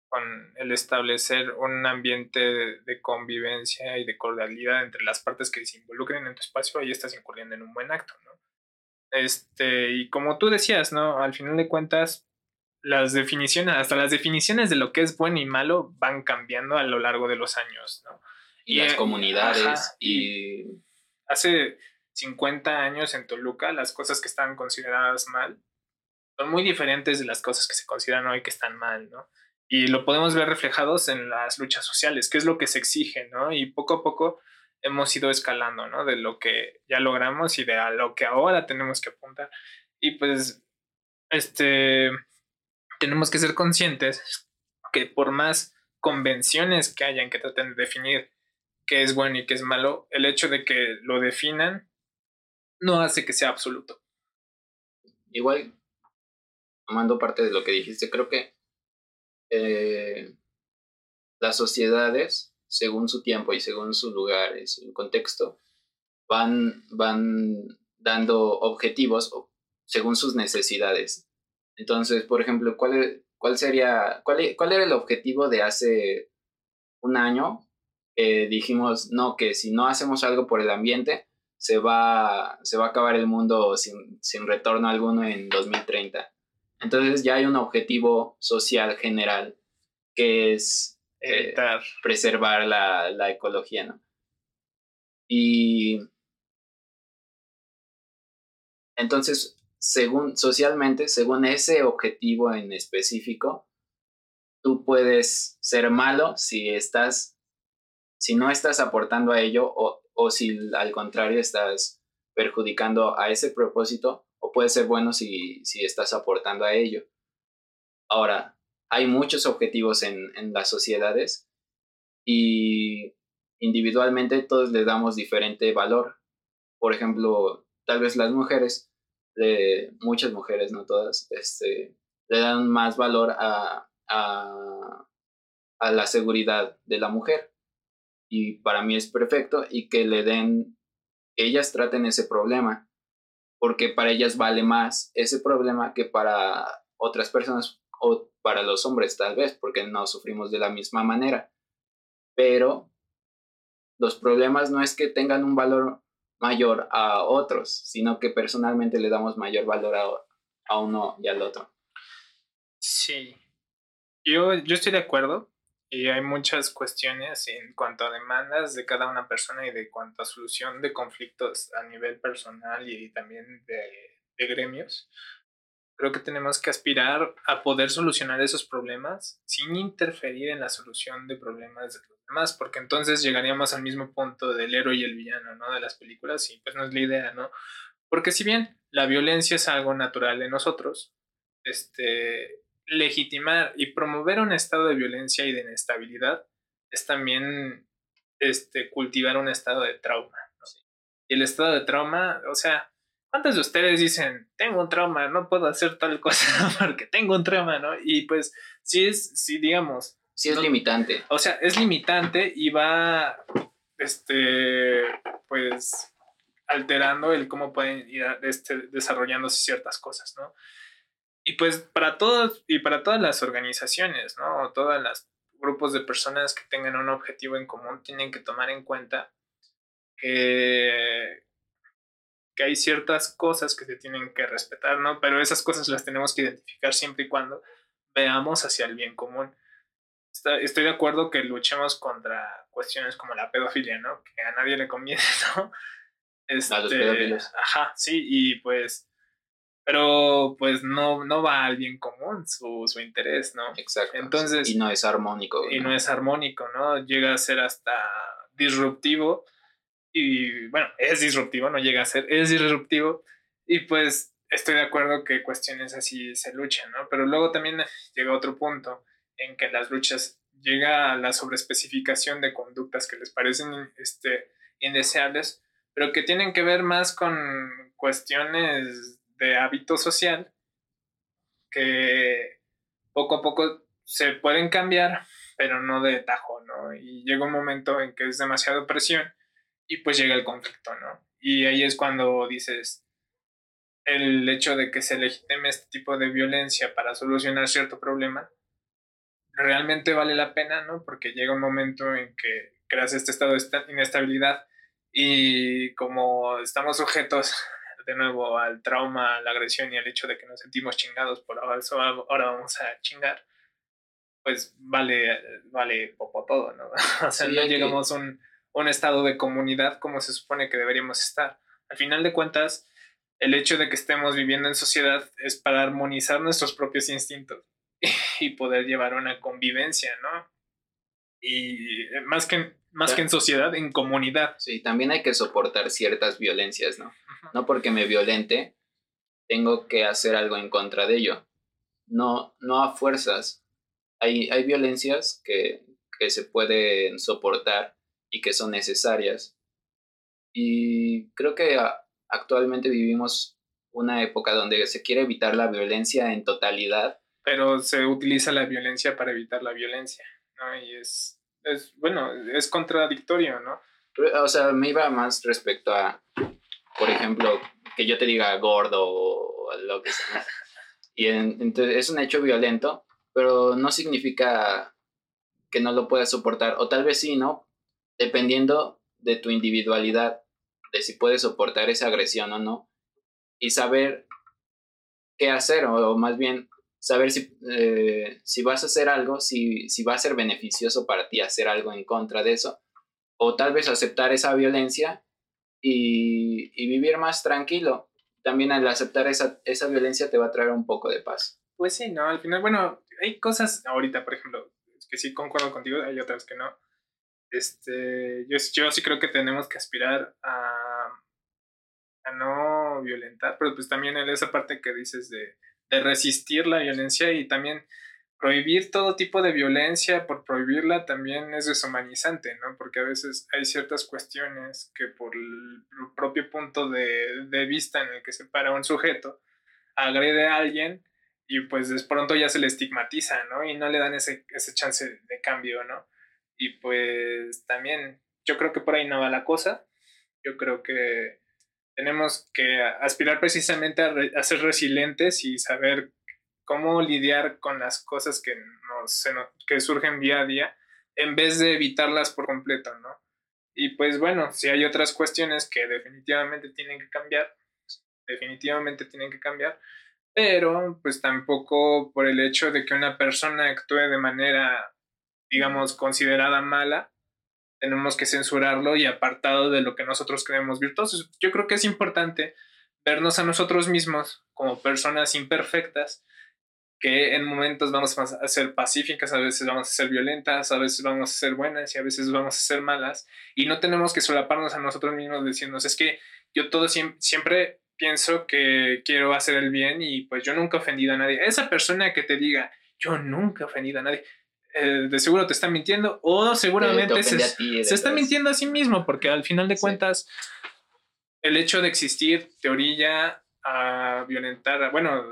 con el establecer un ambiente de, convivencia y de cordialidad entre las partes que se involucren en tu espacio, ahí estás incurriendo en un buen acto, ¿no? Este, y como tú decías, ¿no? Al final de cuentas, las definiciones, hasta las definiciones de lo que es bueno y malo van cambiando a lo largo de los años, ¿no? Y, las eh, comunidades y... Hace 50 años en Toluca, las cosas que estaban consideradas mal son muy diferentes de las cosas que se consideran hoy que están mal, ¿no? Y lo podemos ver reflejados en las luchas sociales, que es lo que se exige, ¿no? Y poco a poco hemos ido escalando, ¿no? De lo que ya logramos y de a lo que ahora tenemos que apuntar. Y pues, este, tenemos que ser conscientes que por más convenciones que hayan que traten de definir qué es bueno y qué es malo, el hecho de que lo definan no hace que sea absoluto. Igual, tomando parte de lo que dijiste, creo que eh, las sociedades, según su tiempo y según su lugar y su contexto, van, van dando objetivos según sus necesidades. Entonces, por ejemplo, ¿cuál, cuál sería, cuál, cuál era el objetivo de hace un año? dijimos, no, que si no hacemos algo por el ambiente, se va, se va a acabar el mundo sin, sin retorno alguno en 2030. Entonces ya hay un objetivo social general que es eh, preservar la, la, ecología, ¿no? Y entonces, según socialmente, según ese objetivo en específico, tú puedes ser malo si estás, si no estás aportando a ello o, o si al contrario estás perjudicando a ese propósito o puede ser bueno si, estás aportando a ello. Ahora, hay muchos objetivos en, las sociedades y individualmente todos les damos diferente valor. Por ejemplo, tal vez las mujeres, muchas mujeres, no todas, este, le dan más valor a, a, a, la seguridad de la mujer. Y para mí es perfecto y que le den, que ellas traten ese problema porque para ellas vale más ese problema que para otras personas o para los hombres tal vez, porque no sufrimos de la misma manera. Pero los problemas no es que tengan un valor mayor a otros, sino que personalmente le damos mayor valor a, a uno y al otro. Sí, yo, yo estoy de acuerdo y hay muchas cuestiones en cuanto a demandas de cada una persona y de cuanto a solución de conflictos a nivel personal y también de, de gremios. Creo que tenemos que aspirar a poder solucionar esos problemas sin interferir en la solución de problemas de los demás, porque entonces llegaríamos al mismo punto del héroe y el villano, ¿no? De las películas y pues no es la idea, ¿no? Porque si bien la violencia es algo natural en nosotros, este, legitimar y promover un estado de violencia y de inestabilidad es también este, cultivar un estado de trauma. Y el estado de trauma, o sea, ¿cuántos de ustedes dicen, tengo un trauma, no puedo hacer tal cosa porque tengo un trauma, ¿no? Y pues sí es, sí digamos. Sí es limitante. O sea, es limitante y va, este, pues, alterando el cómo pueden ir este, desarrollándose ciertas cosas, ¿no? Y pues para todos y para todas las organizaciones, ¿no? O todos los grupos de personas que tengan un objetivo en común tienen que tomar en cuenta que, que hay ciertas cosas que se tienen que respetar, ¿no? Pero esas cosas las tenemos que identificar siempre y cuando veamos hacia el bien común. Estoy de acuerdo que luchemos contra cuestiones como la pedofilia, ¿no? Que a nadie le conviene, ¿no? Este, a los pedófilos. Ajá, sí, y pues pero pues no, no va al bien común su, su interés, ¿no? Exacto. Entonces, y no es armónico. Y ¿no? es armónico, ¿no? Llega a ser hasta disruptivo y bueno, es disruptivo, no llega a ser, es disruptivo y pues estoy de acuerdo que cuestiones así se luchan, ¿no? Pero luego también llega otro punto en que las luchas llega a la sobreespecificación de conductas que les parecen este, indeseables, pero que tienen que ver más con cuestiones de hábito social que poco a poco se pueden cambiar, pero no de tajo, ¿no? Y llega un momento en que es demasiada presión y pues llega el conflicto, ¿no? Y ahí es cuando dices, el hecho de que se legitime este tipo de violencia para solucionar cierto problema realmente vale la pena, ¿no? Porque llega un momento en que creas este estado de inestabilidad y como estamos sujetos de nuevo al trauma, a la agresión y al hecho de que nos sentimos chingados por ahora, ahora vamos a chingar, pues vale, vale poco todo, ¿no? o sea, no llegamos a un, un estado de comunidad como se supone que deberíamos estar. Al final de cuentas, el hecho de que estemos viviendo en sociedad es para armonizar nuestros propios instintos y poder llevar una convivencia, ¿no? Y eh, más que, más que en sociedad, en comunidad. Sí, también hay que soportar ciertas violencias, ¿no? No porque me violente, tengo que hacer algo en contra de ello. No, no a fuerzas. Hay, hay violencias que, que se pueden soportar y que son necesarias. Y creo que actualmente vivimos una época donde se quiere evitar la violencia en totalidad. Pero se utiliza la violencia para evitar la violencia, ¿no? Y es, es bueno, es contradictorio, ¿no? O sea, me iba más respecto a, por ejemplo, que yo te diga gordo o lo que sea. Y entonces es un hecho violento, pero no significa que no lo puedas soportar, o tal vez sí, ¿no? Dependiendo de tu individualidad de si puedes soportar esa agresión o no y saber qué hacer o, más bien saber si, eh, si vas a hacer algo, si, si va a ser beneficioso para ti hacer algo en contra de eso o tal vez aceptar esa violencia y, y vivir más tranquilo. También al aceptar esa, esa violencia te va a traer un poco de paz. Pues sí, ¿no? Al final, bueno, hay cosas ahorita, por ejemplo, que sí concuerdo contigo, hay otras que no este, yo, yo sí creo que tenemos que aspirar a, a no violentar, pero pues también en esa parte que dices de, de resistir la violencia y también prohibir todo tipo de violencia por prohibirla también es deshumanizante, ¿no? Porque a veces hay ciertas cuestiones que por el propio punto de, de vista en el que se para un sujeto agrede a alguien y pues de pronto ya se le estigmatiza, ¿no? Y no le dan ese, ese chance de cambio, ¿no? Y pues también yo creo que por ahí no va la cosa. Yo creo que tenemos que aspirar precisamente a, ser resilientes y saber cómo lidiar con las cosas que, nos, que surgen día a día en vez de evitarlas por completo, ¿no? Y pues bueno, si hay otras cuestiones que definitivamente tienen que cambiar, definitivamente tienen que cambiar, pero pues tampoco por el hecho de que una persona actúe de manera digamos, considerada mala, tenemos que censurarlo y apartado de lo que nosotros creemos virtuosos. Yo creo que es importante vernos a nosotros mismos como personas imperfectas, que en momentos vamos a ser pacíficas, a veces vamos a ser violentas, a veces vamos a ser buenas y a veces vamos a ser malas, y no tenemos que solaparnos a nosotros mismos diciendo, es que yo todo siempre pienso que quiero hacer el bien y pues yo nunca he ofendido a nadie. Esa persona que te diga, yo nunca he ofendido a nadie, eh, de seguro te está mintiendo o seguramente se, se está mintiendo a sí mismo porque al final de cuentas el hecho de existir te orilla a violentar, bueno,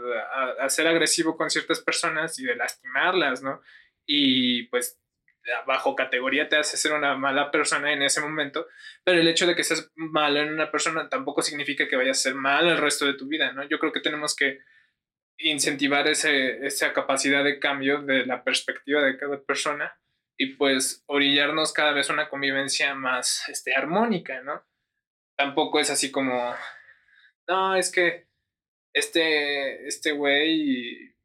a, ser agresivo con ciertas personas y de lastimarlas, ¿no? Y pues bajo categoría te hace ser una mala persona en ese momento, pero el hecho de que seas malo en una persona tampoco significa que vayas a ser mal el resto de tu vida, ¿no? Yo creo que tenemos que incentivar ese, esa capacidad de cambio de la perspectiva de cada persona y pues orillarnos cada vez a una convivencia más este, armónica, ¿no? Tampoco es así como, no, es que este, este güey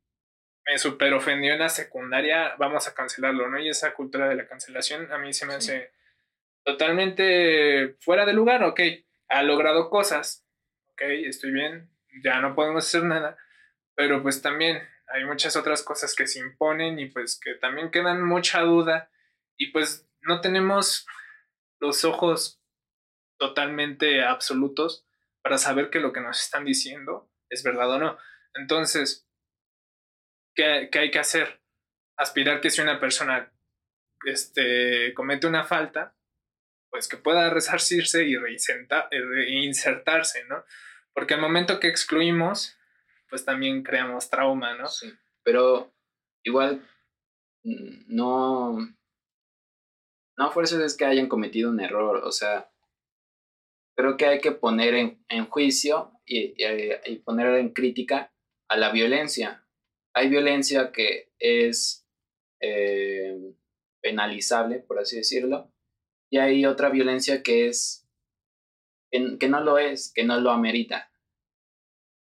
me super ofendió en la secundaria, vamos a cancelarlo, ¿no? Y esa cultura de la cancelación a mí se me hace totalmente fuera de lugar, ok, ha logrado cosas, ok, estoy bien, ya no podemos hacer nada, pero pues también hay muchas otras cosas que se imponen y pues que también quedan mucha duda y pues no tenemos los ojos totalmente absolutos para saber que lo que nos están diciendo es verdad o no. Entonces, ¿qué, hay que hacer? Aspirar que si una persona este, comete una falta, pues que pueda resarcirse y reinsertarse, ¿no? Porque al momento que excluimos, pues también creamos trauma, ¿no? Sí, pero igual mm, no, no a es que hayan cometido un error, o sea, creo que hay que poner en, en juicio y, y, poner en crítica a la violencia. Hay violencia que es eh, penalizable, por así decirlo, y hay otra violencia que es, que no lo es, que no lo amerita.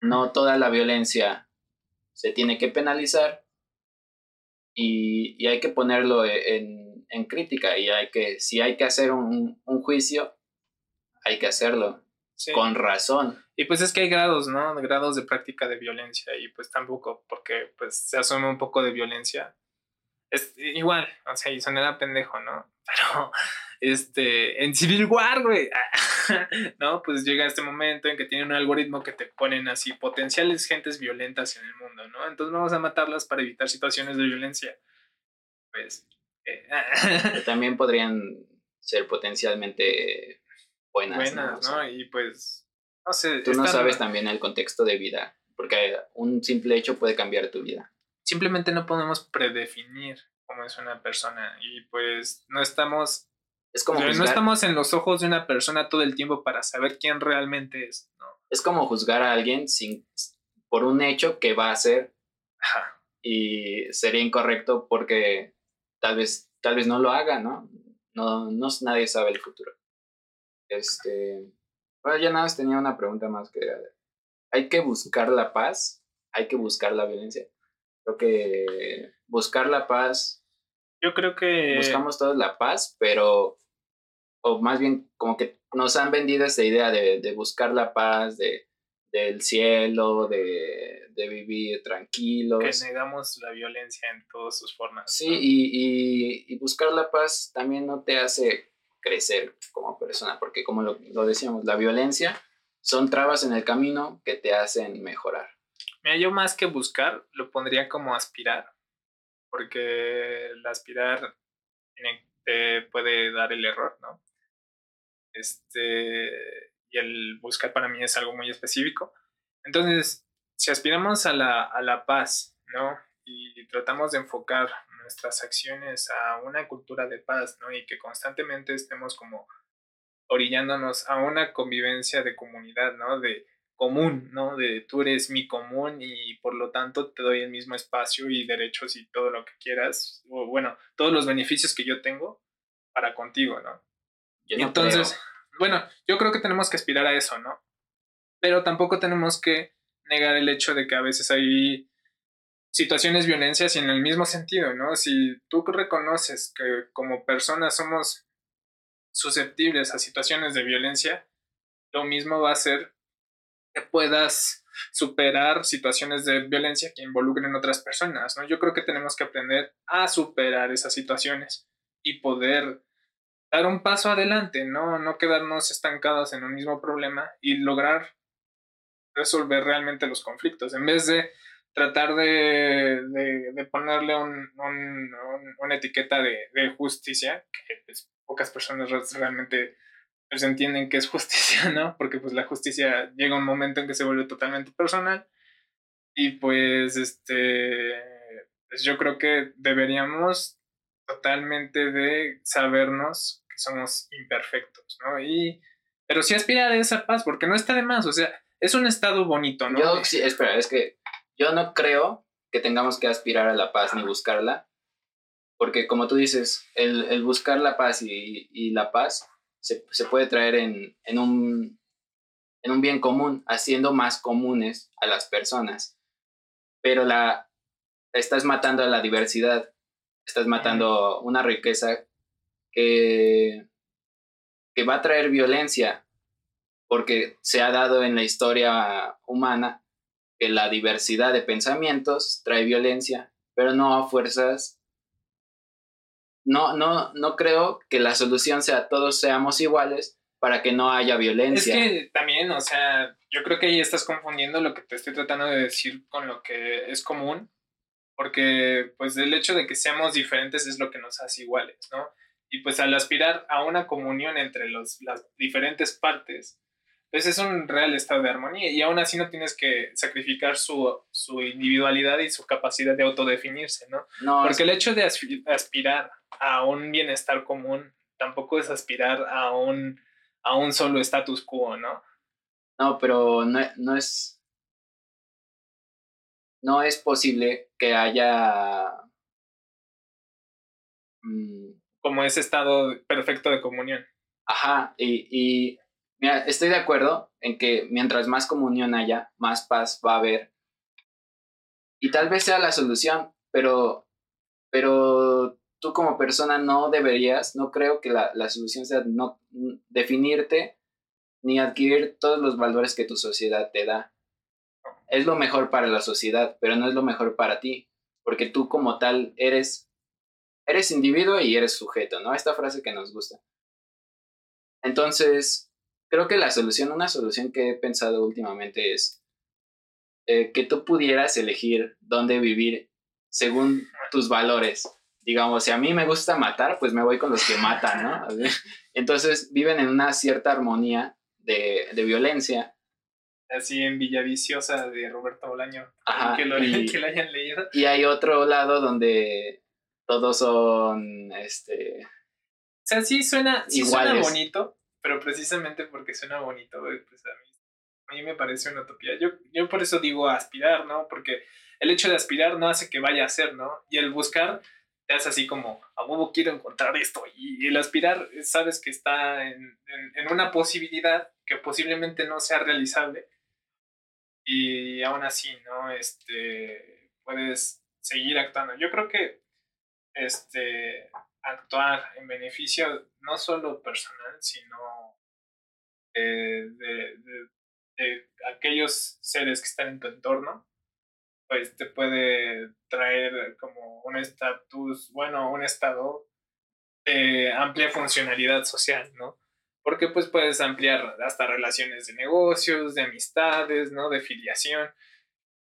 No toda la violencia se tiene que penalizar y, hay que ponerlo e, en, en, crítica y hay que, si hay que hacer un, un juicio, hay que hacerlo con razón. Y pues es que hay grados, ¿no? Grados de práctica de violencia y pues tampoco, porque pues se asume un poco de violencia. Es igual, o sea, y sonera pendejo, ¿no? Pero, este, en Civil War, güey, ¿no? Pues llega este momento en que tiene un algoritmo que te ponen así potenciales gentes violentas en el mundo, ¿no? Entonces vamos a matarlas para evitar situaciones de violencia. Pues... Eh, también podrían ser potencialmente buenas. Buenas, ¿no? Y pues, no sé. Tú no sabes también el contexto de vida, porque un simple hecho puede cambiar tu vida. Simplemente no podemos predefinir cómo es una persona y pues no estamos... Es como no estamos en los ojos de una persona todo el tiempo para saber quién realmente es, ¿no? Es como juzgar a alguien sin, por un hecho que va a ser y sería incorrecto porque tal vez, tal vez no lo haga, ¿no? No, no nadie sabe el futuro. Este, bueno, ya nada más tenía una pregunta más que ¿hay que buscar la paz? ¿Hay que buscar la violencia? Creo que buscar la paz. Yo creo que. Buscamos todos la paz, pero. O más bien, como que nos han vendido esa idea de, de buscar la paz, de, del cielo, de, de, vivir tranquilos. Que negamos la violencia en todas sus formas. Sí, y, y, y, buscar la paz también no te hace crecer como persona, porque como lo, decíamos, la violencia son trabas en el camino que te hacen mejorar. Mira, yo más que buscar, lo pondría como aspirar, porque el aspirar puede dar el error, ¿no? Este, y el buscar para mí es algo muy específico. Entonces, si aspiramos a la, a la paz, ¿no? Y tratamos de enfocar nuestras acciones a una cultura de paz, ¿no? Y que constantemente estemos como orillándonos a una convivencia de comunidad, ¿no? De común, ¿no? De tú eres mi común y por lo tanto te doy el mismo espacio y derechos y todo lo que quieras, o bueno, todos los beneficios que yo tengo para contigo, ¿no? Entonces, bueno, yo creo que tenemos que aspirar a eso, ¿no? Pero tampoco tenemos que negar el hecho de que a veces hay situaciones violencias y en el mismo sentido, ¿no? Si tú reconoces que como personas somos susceptibles a situaciones de violencia, lo mismo va a ser puedas superar situaciones de violencia que involucren otras personas, ¿no? Yo creo que tenemos que aprender a superar esas situaciones y poder dar un paso adelante, ¿no? No quedarnos estancados en un mismo problema y lograr resolver realmente los conflictos, en vez de tratar de, de, ponerle un, una etiqueta de, justicia, que pues, pocas personas realmente pues, entienden que es justicia, ¿no? Porque pues la justicia llega un momento en que se vuelve totalmente personal y pues este, pues, yo creo que deberíamos totalmente de sabernos que somos imperfectos, ¿no? Y, pero sí aspirar a esa paz, porque no está de más, o sea, es un estado bonito, ¿no? Yo, sí, espera, es que yo no creo que tengamos que aspirar a la paz ni buscarla, porque como tú dices, el, buscar la paz y, la paz se, puede traer en, un, en un bien común, haciendo más comunes a las personas. Pero la, estás matando a la diversidad, estás matando una riqueza que, que va a traer violencia, porque se ha dado en la historia humana que la diversidad de pensamientos trae violencia, pero no a fuerzas. No, no, no creo que la solución sea todos seamos iguales para que no haya violencia. Es que también, o sea, yo creo que ahí estás confundiendo lo que te estoy tratando de decir con lo que es común, porque pues el hecho de que seamos diferentes es lo que nos hace iguales, ¿no? Y pues al aspirar a una comunión entre los, las diferentes partes, pues es un real estado de armonía y aún así no tienes que sacrificar su, individualidad y su capacidad de autodefinirse, ¿no? no Porque el hecho de aspirar a un bienestar común tampoco es aspirar a un, a un solo status quo, ¿no? No, pero no, no es... No es posible que haya mm, Como ese estado perfecto de comunión. Ajá, y, y mira, estoy de acuerdo en que mientras más comunión haya, más paz va a haber. Y tal vez sea la solución, pero, pero tú como persona no deberías, no creo que la, la solución sea no definirte ni adquirir todos los valores que tu sociedad te da. Es lo mejor para la sociedad, pero no es lo mejor para ti, porque tú como tal eres, eres individuo y eres sujeto, ¿no? Esta frase que nos gusta. Entonces, creo que la solución, una solución que he pensado últimamente es eh, que tú pudieras elegir dónde vivir según tus valores. Digamos, si a mí me gusta matar, pues me voy con los que matan, ¿no? Entonces viven en una cierta armonía de, de violencia. Así en Villaviciosa de Roberto Bolaño. Ajá, que, lo, y- que lo hayan leído. Y hay otro lado donde todos son, este, O sea, sí suena, sí suena bonito, pero precisamente porque suena bonito, pues a mí, a mí me parece una utopía. Yo, yo por eso digo aspirar, ¿no? Porque el hecho de aspirar no hace que vaya a ser, ¿no? Y el buscar te hace así como, a huevo quiero encontrar esto. Y el aspirar, eh, sabes que está en, en, en una posibilidad que posiblemente no sea realizable. Y aún así, ¿no? Este, puedes seguir actuando. Yo creo que, este, actuar en beneficio no solo personal, sino de, de- de- aquellos seres que están en tu entorno, pues te puede traer como un estatus, bueno, un estado de amplia funcionalidad social, ¿no? Porque pues puedes ampliar hasta relaciones de negocios, de amistades, ¿no? De filiación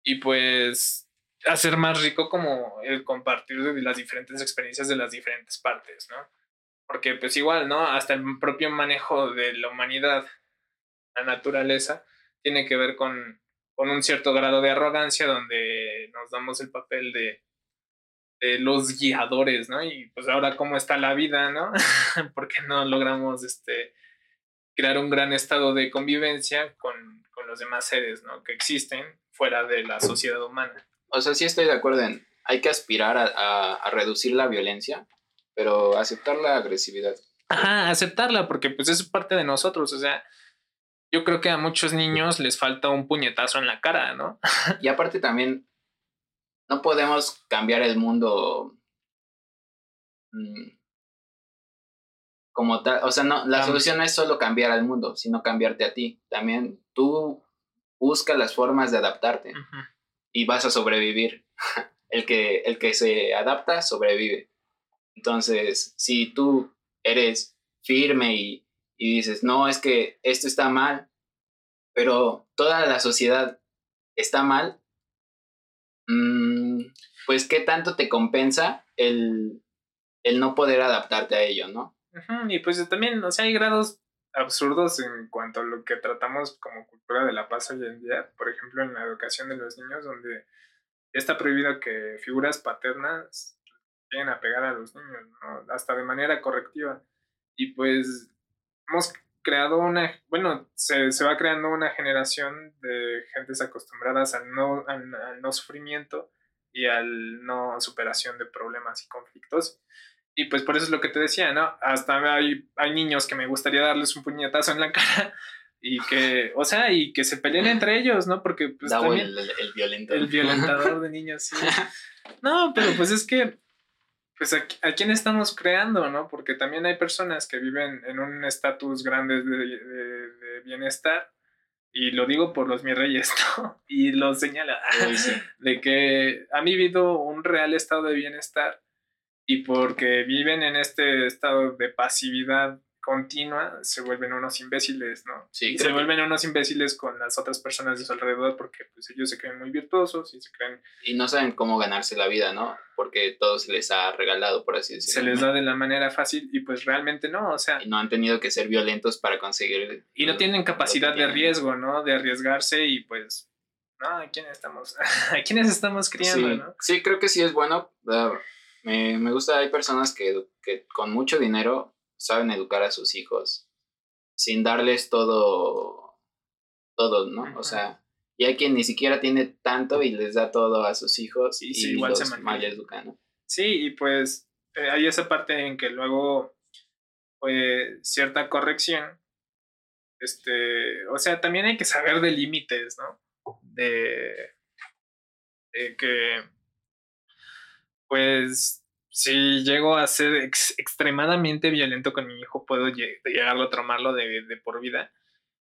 y pues hacer más rico como el compartir las diferentes experiencias de las diferentes partes, ¿no? Porque pues igual, ¿no? Hasta el propio manejo de la humanidad, la naturaleza, tiene que ver con, con un cierto grado de arrogancia donde nos damos el papel de, de los guiadores, ¿no? Y pues ahora cómo está la vida, ¿no? Porque no logramos este, crear un gran estado de convivencia con, con los demás seres, ¿no? Que existen fuera de la sociedad humana. O sea, sí estoy de acuerdo en, hay que aspirar a, a- a reducir la violencia, pero aceptar la agresividad. Ajá, aceptarla, porque pues es parte de nosotros, o sea, yo creo que a muchos niños les falta un puñetazo en la cara, ¿no? Y aparte también, no podemos cambiar el mundo mm, como tal. O sea, no, la solución no es solo cambiar al mundo, sino cambiarte a ti. También tú busca las formas de adaptarte Ujú. Y vas a sobrevivir. El que, el que se adapta, sobrevive. Entonces, si tú eres firme y, y dices, no, es que esto está mal, pero toda la sociedad está mal, mm, pues qué tanto te compensa el, el no poder adaptarte a ello, ¿no? Y pues también, o sea, hay grados absurdos en cuanto a lo que tratamos como cultura de la paz hoy en día. Por ejemplo, en la educación de los niños, donde está prohibido que figuras paternas lleguen a pegar a los niños, hasta de manera correctiva. Y pues hemos creado una, bueno, se, se va creando una generación de gentes acostumbradas al no, al no sufrimiento y al no superación de problemas y conflictos. Y pues por eso es lo que te decía, ¿no? Hasta hay, hay niños que me gustaría darles un puñetazo en la cara y que, o sea, y que se peleen entre ellos, ¿no? Porque pues también el, el, violento. el violentador de niños, sí. No, pero pues es que, pues a, a quién estamos creando, ¿no? Porque también hay personas que viven en un estatus grande de, de- de bienestar, y lo digo por los mis reyes, ¿no? Y lo señala, sí. de que han vivido un real estado de bienestar, y porque viven en este estado de pasividad continua, se vuelven unos imbéciles, ¿no? Sí, y se que- vuelven unos imbéciles con las otras personas de su alrededor porque pues ellos se creen muy virtuosos y se creen Y no saben cómo ganarse la vida, ¿no? Porque todo se les ha regalado, por así decirlo. se les da de la manera fácil y pues realmente no, o sea, Y no han tenido que ser violentos para conseguir. y no lo- tienen capacidad de riesgo, ¿no? De arriesgarse y pues, no, ¿a quién estamos? ¿A quiénes estamos criando, sí, no? sí, creo que sí es bueno. Ah, Me, me gusta, hay personas que, que con mucho dinero saben educar a sus hijos sin darles todo, todo, ¿no? O sea, y hay quien ni siquiera tiene tanto y les da todo a sus hijos Y y, sí, igual se los ¿no? Sí, y pues eh, hay esa parte en que luego, pues, cierta corrección, este, o sea, también hay que saber de límites, ¿no? De, de que, pues, si llego a ser extremadamente violento con mi hijo, puedo llegarlo a tramarlo de, de, por vida.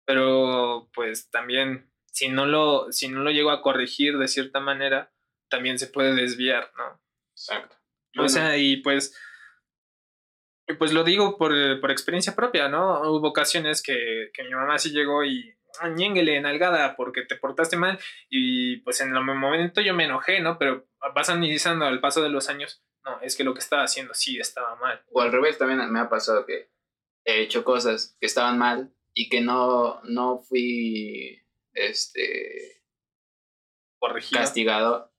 Pero pues también, si no, lo, si no lo llego a corregir de cierta manera, también se puede desviar, ¿no? Exacto. O sea, y pues, pues lo digo por, por experiencia propia, ¿no? Hubo ocasiones que, que mi mamá sí llegó y ñénguele, nalgada, porque te portaste mal. Y pues en el momento yo me enojé, ¿no? Pero vas analizando al paso de los años, no, es que lo que estaba haciendo sí estaba mal. O al revés, también me ha pasado que he hecho cosas que estaban mal y que no, no fui este corregido. castigado,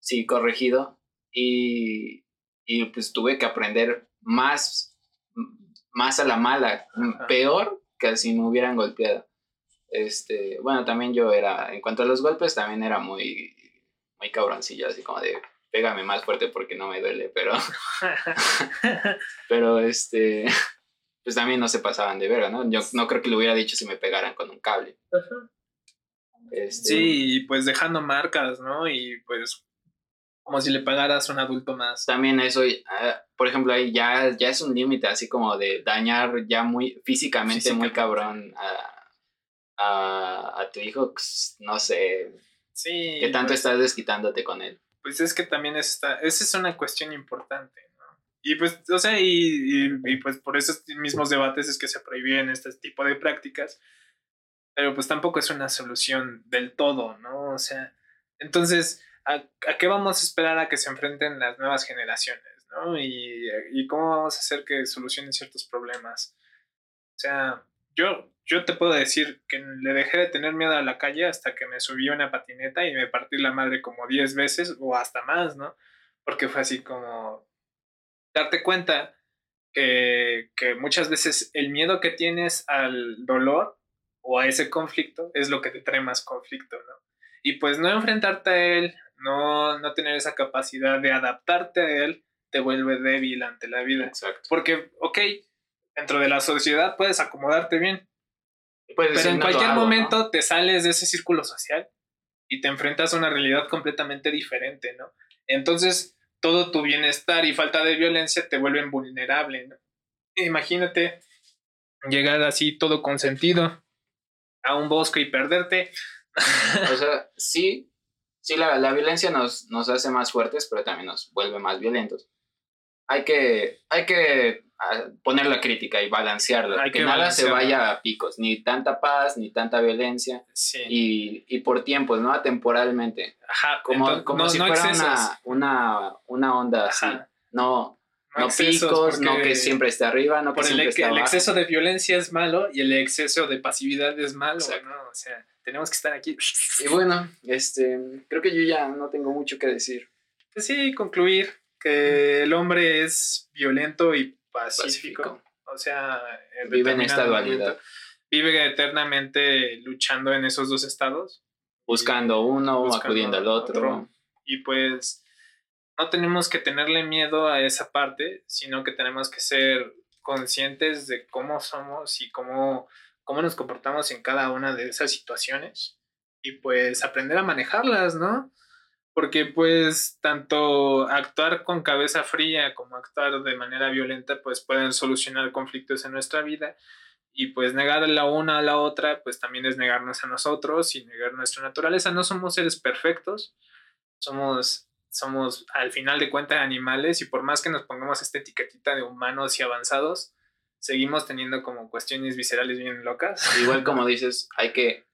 sí, corregido. Y, y pues tuve que aprender más, más a la mala, peor que si me hubieran golpeado. Este, bueno, también yo era, en cuanto a los golpes, también era muy, muy cabroncillo, así como de, pégame más fuerte porque no me duele, pero. pero este. Pues también no se pasaban de verga, ¿no? Yo no creo que lo hubiera dicho si me pegaran con un cable. Este, sí, pues dejando marcas, ¿no? Y pues como si le pagaras a un adulto más. También eso, ah, por ejemplo, ahí ya, ya es un límite así como de dañar ya muy físicamente, muy cabrón a, a, tu hijo, pues, no sé. Sí. ¿Qué tanto pues estás desquitándote con él? pues es que también esta, esa es una cuestión importante, ¿no? Y pues, o sea, y, y, pues por esos mismos debates es que se prohíben este tipo de prácticas, pero pues tampoco es una solución del todo, ¿no? O sea, entonces, ¿a, a qué vamos a esperar a que se enfrenten las nuevas generaciones, ¿no? Y, y cómo vamos a hacer que solucionen ciertos problemas. O sea, yo, yo te puedo decir que le dejé de tener miedo a la calle hasta que me subí a una patineta y me partí la madre como 10 veces o hasta más, ¿no? Porque fue así como darte cuenta que, que muchas veces el miedo que tienes al dolor o a ese conflicto es lo que te trae más conflicto, ¿no? Y pues no enfrentarte a él, no, no tener esa capacidad de adaptarte a él, te vuelve débil ante la vida. Exacto. Porque, ok, dentro de la sociedad puedes acomodarte bien. Pero en cualquier momento te sales de ese círculo social y te enfrentas a una realidad completamente diferente, ¿no? Entonces, todo tu bienestar y falta de violencia te vuelven vulnerable, ¿no? Imagínate llegar así todo consentido a un bosque y perderte. o sea, sí, sí, la, la violencia nos, nos hace más fuertes, pero también nos vuelve más violentos. Hay que, hay que poner la crítica y balancearla. que, nada se vaya a picos, ni tanta paz, ni tanta violencia. Y, y, por tiempos, ¿no? Temporalmente. Ajá, como, como si fuera una, una, una, onda así. No, no, picos, no que siempre esté arriba, no que siempre el, esté abajo. El exceso de violencia es malo y el exceso de pasividad es malo, ¿no? O sea, tenemos que estar aquí. Y bueno, este, creo que yo ya no tengo mucho que decir. Pues sí, concluir que el hombre es violento y pacífico. O sea, vive en esta dualidad. Vive eternamente luchando en esos dos estados. Buscando uno, o acudiendo al otro. Y pues no tenemos que tenerle miedo a esa parte, sino que tenemos que ser conscientes de cómo somos y cómo, cómo nos comportamos en cada una de esas situaciones. Y pues aprender a manejarlas, ¿no? Porque pues tanto actuar con cabeza fría como actuar de manera violenta pues pueden solucionar conflictos en nuestra vida y pues negar la una a la otra pues también es negarnos a nosotros y negar nuestra naturaleza. No somos seres perfectos, somos, somos al final de cuentas animales y por más que nos pongamos esta etiquetita de humanos y avanzados, seguimos teniendo como cuestiones viscerales bien locas. Igual como dices, hay que,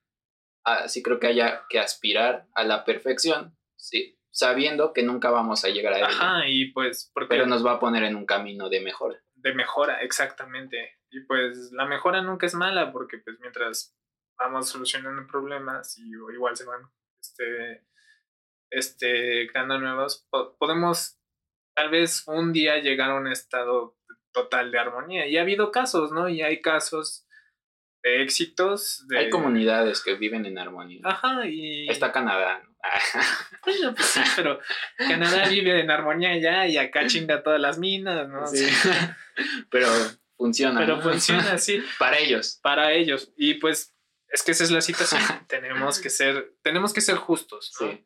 ah, sí creo que haya que aspirar a la perfección, Sí, sabiendo que nunca vamos a llegar a él. Ajá, y pues... Pero nos va a poner en un camino de mejora. De mejora, exactamente. Y pues la mejora nunca es mala porque pues mientras vamos solucionando problemas y igual se van este, este, creando nuevos, podemos tal vez un día llegar a un estado total de armonía. Y ha habido casos, ¿no? Y hay casos de éxitos. De... Hay comunidades que viven en armonía. Ajá, y... Está Canadá. ¿no? Bueno, pues sí, pero Canadá vive en armonía ya y acá chinga todas las minas, ¿no? Sí. pero funciona. Pero ¿no? funciona así Para ellos. para ellos. Y pues es que esa es la situación. tenemos que ser, tenemos que ser justos, ¿no? Sí.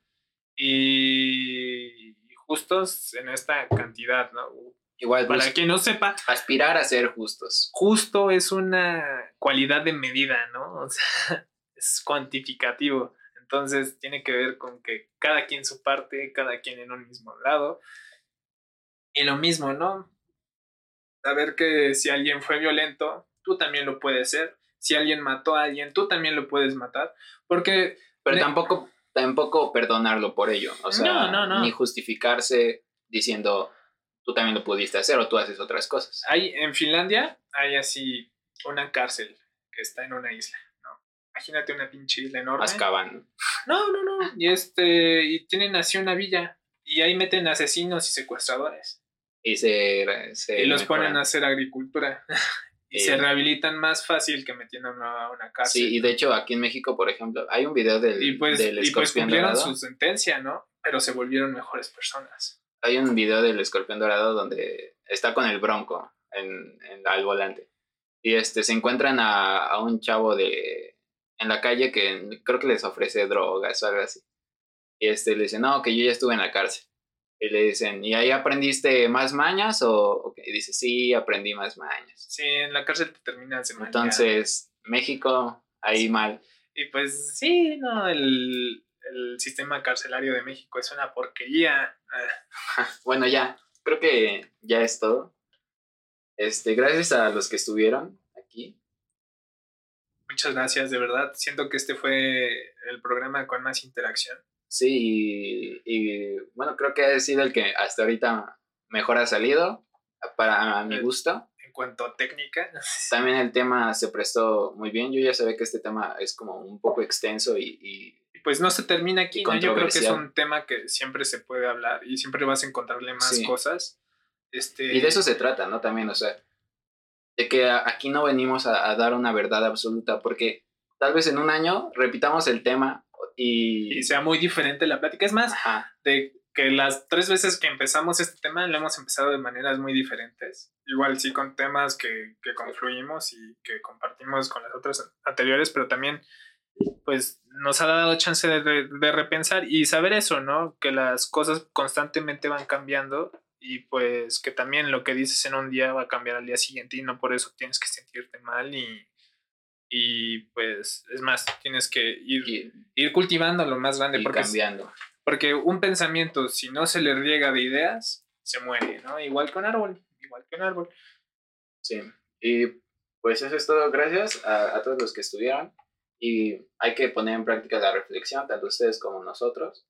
Y justos en esta cantidad, ¿no? Igual, Para quien no sepa, aspirar a ser justos. justo es una cualidad de medida, ¿no? O sea, es cuantificativo. Entonces tiene que ver con que cada quien su parte, cada quien en un mismo lado. Y lo mismo, ¿no? Saber que si alguien fue violento, tú también lo puedes ser. Si alguien mató a alguien, tú también lo puedes matar. Porque Pero tampoco, tampoco perdonarlo por ello. O sea, No, no, no. ni justificarse diciendo tú también lo pudiste hacer o tú haces otras cosas. hay en Finlandia hay así una cárcel que está en una isla, ¿no? Imagínate una pinche isla enorme. Azkaban. No, no, no. Y este, y tienen así una villa. Y ahí meten asesinos y secuestradores. Y se, se y los mejoran. ponen a hacer agricultura. y Eh. se rehabilitan más fácil que metiéndolos a una cárcel. Sí, y de hecho aquí en México, por ejemplo, hay un video del, y pues, del y pues cumplieron dorado. su sentencia, ¿no? Pero se volvieron mejores personas. Hay un video del escorpión dorado donde está con el bronco en, en- al volante. Y este se encuentran a, a un chavo de en la calle que creo que les ofrece drogas o algo así. Y este le dice, no, que yo ya estuve en la cárcel. Y le dicen, ¿y ahí aprendiste más mañas? O, o qué?". Y dice, sí, aprendí más mañas. Sí, en la cárcel te terminan de manguear. Entonces, México, ahí mal. Y pues sí, no, el, el sistema carcelario de México es una porquería. Ah, Bueno, ya, creo que ya es todo. Este, gracias a los que estuvieron aquí. Muchas gracias, de verdad. Siento que este fue el programa con más interacción. Sí, y, y, bueno, creo que ha sido el que hasta ahorita mejor ha salido para mi Eh. gusto. En cuanto a técnica, También el tema se prestó muy bien. Yo ya sabía que este tema es como un poco extenso y Y pues no se termina aquí. ¿no? Yo creo que es un tema que siempre se puede hablar y siempre vas a encontrarle más Sí. cosas. Este, y de eso se trata, ¿no? También, o sea, de que aquí no venimos a, a dar una verdad absoluta, porque tal vez en un año repitamos el tema y... y sea muy diferente la plática. Es más, Ajá, de que las tres veces que empezamos este tema lo hemos empezado de maneras muy diferentes. Igual sí con temas que, que confluimos y que compartimos con las otras anteriores, pero también pues nos ha dado chance de, de- de repensar y saber eso, ¿no? Que las cosas constantemente van cambiando y pues que también lo que dices en un día va a cambiar al día siguiente y no por eso tienes que sentirte mal y, y pues es más, tienes que ir, y, ir cultivando lo más grande y porque cambiando. porque un pensamiento, si no se le riega de ideas, se muere, ¿no? Igual que un árbol, igual que un árbol. Sí, y pues eso es todo. Gracias a, a todos los que estuvieron. Y hay que poner en práctica la reflexión, tanto ustedes como nosotros.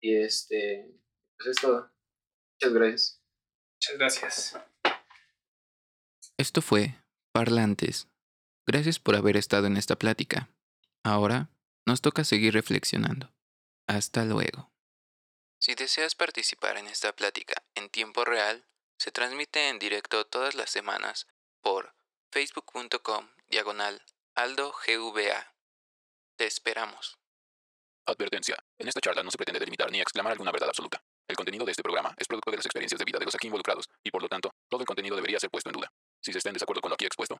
Y este, pues es todo. Muchas gracias. Muchas gracias. Esto fue Parlantes. Gracias por haber estado en esta plática. Ahora nos toca seguir reflexionando. Hasta luego. Si deseas participar en esta plática en tiempo real, se transmite en directo todas las semanas por facebook.com diagonal aldogva. Te esperamos. Advertencia. En esta charla no se pretende delimitar ni exclamar alguna verdad absoluta. El contenido de este programa es producto de las experiencias de vida de los aquí involucrados y por lo tanto, todo el contenido debería ser puesto en duda. Si se está en desacuerdo con lo aquí expuesto,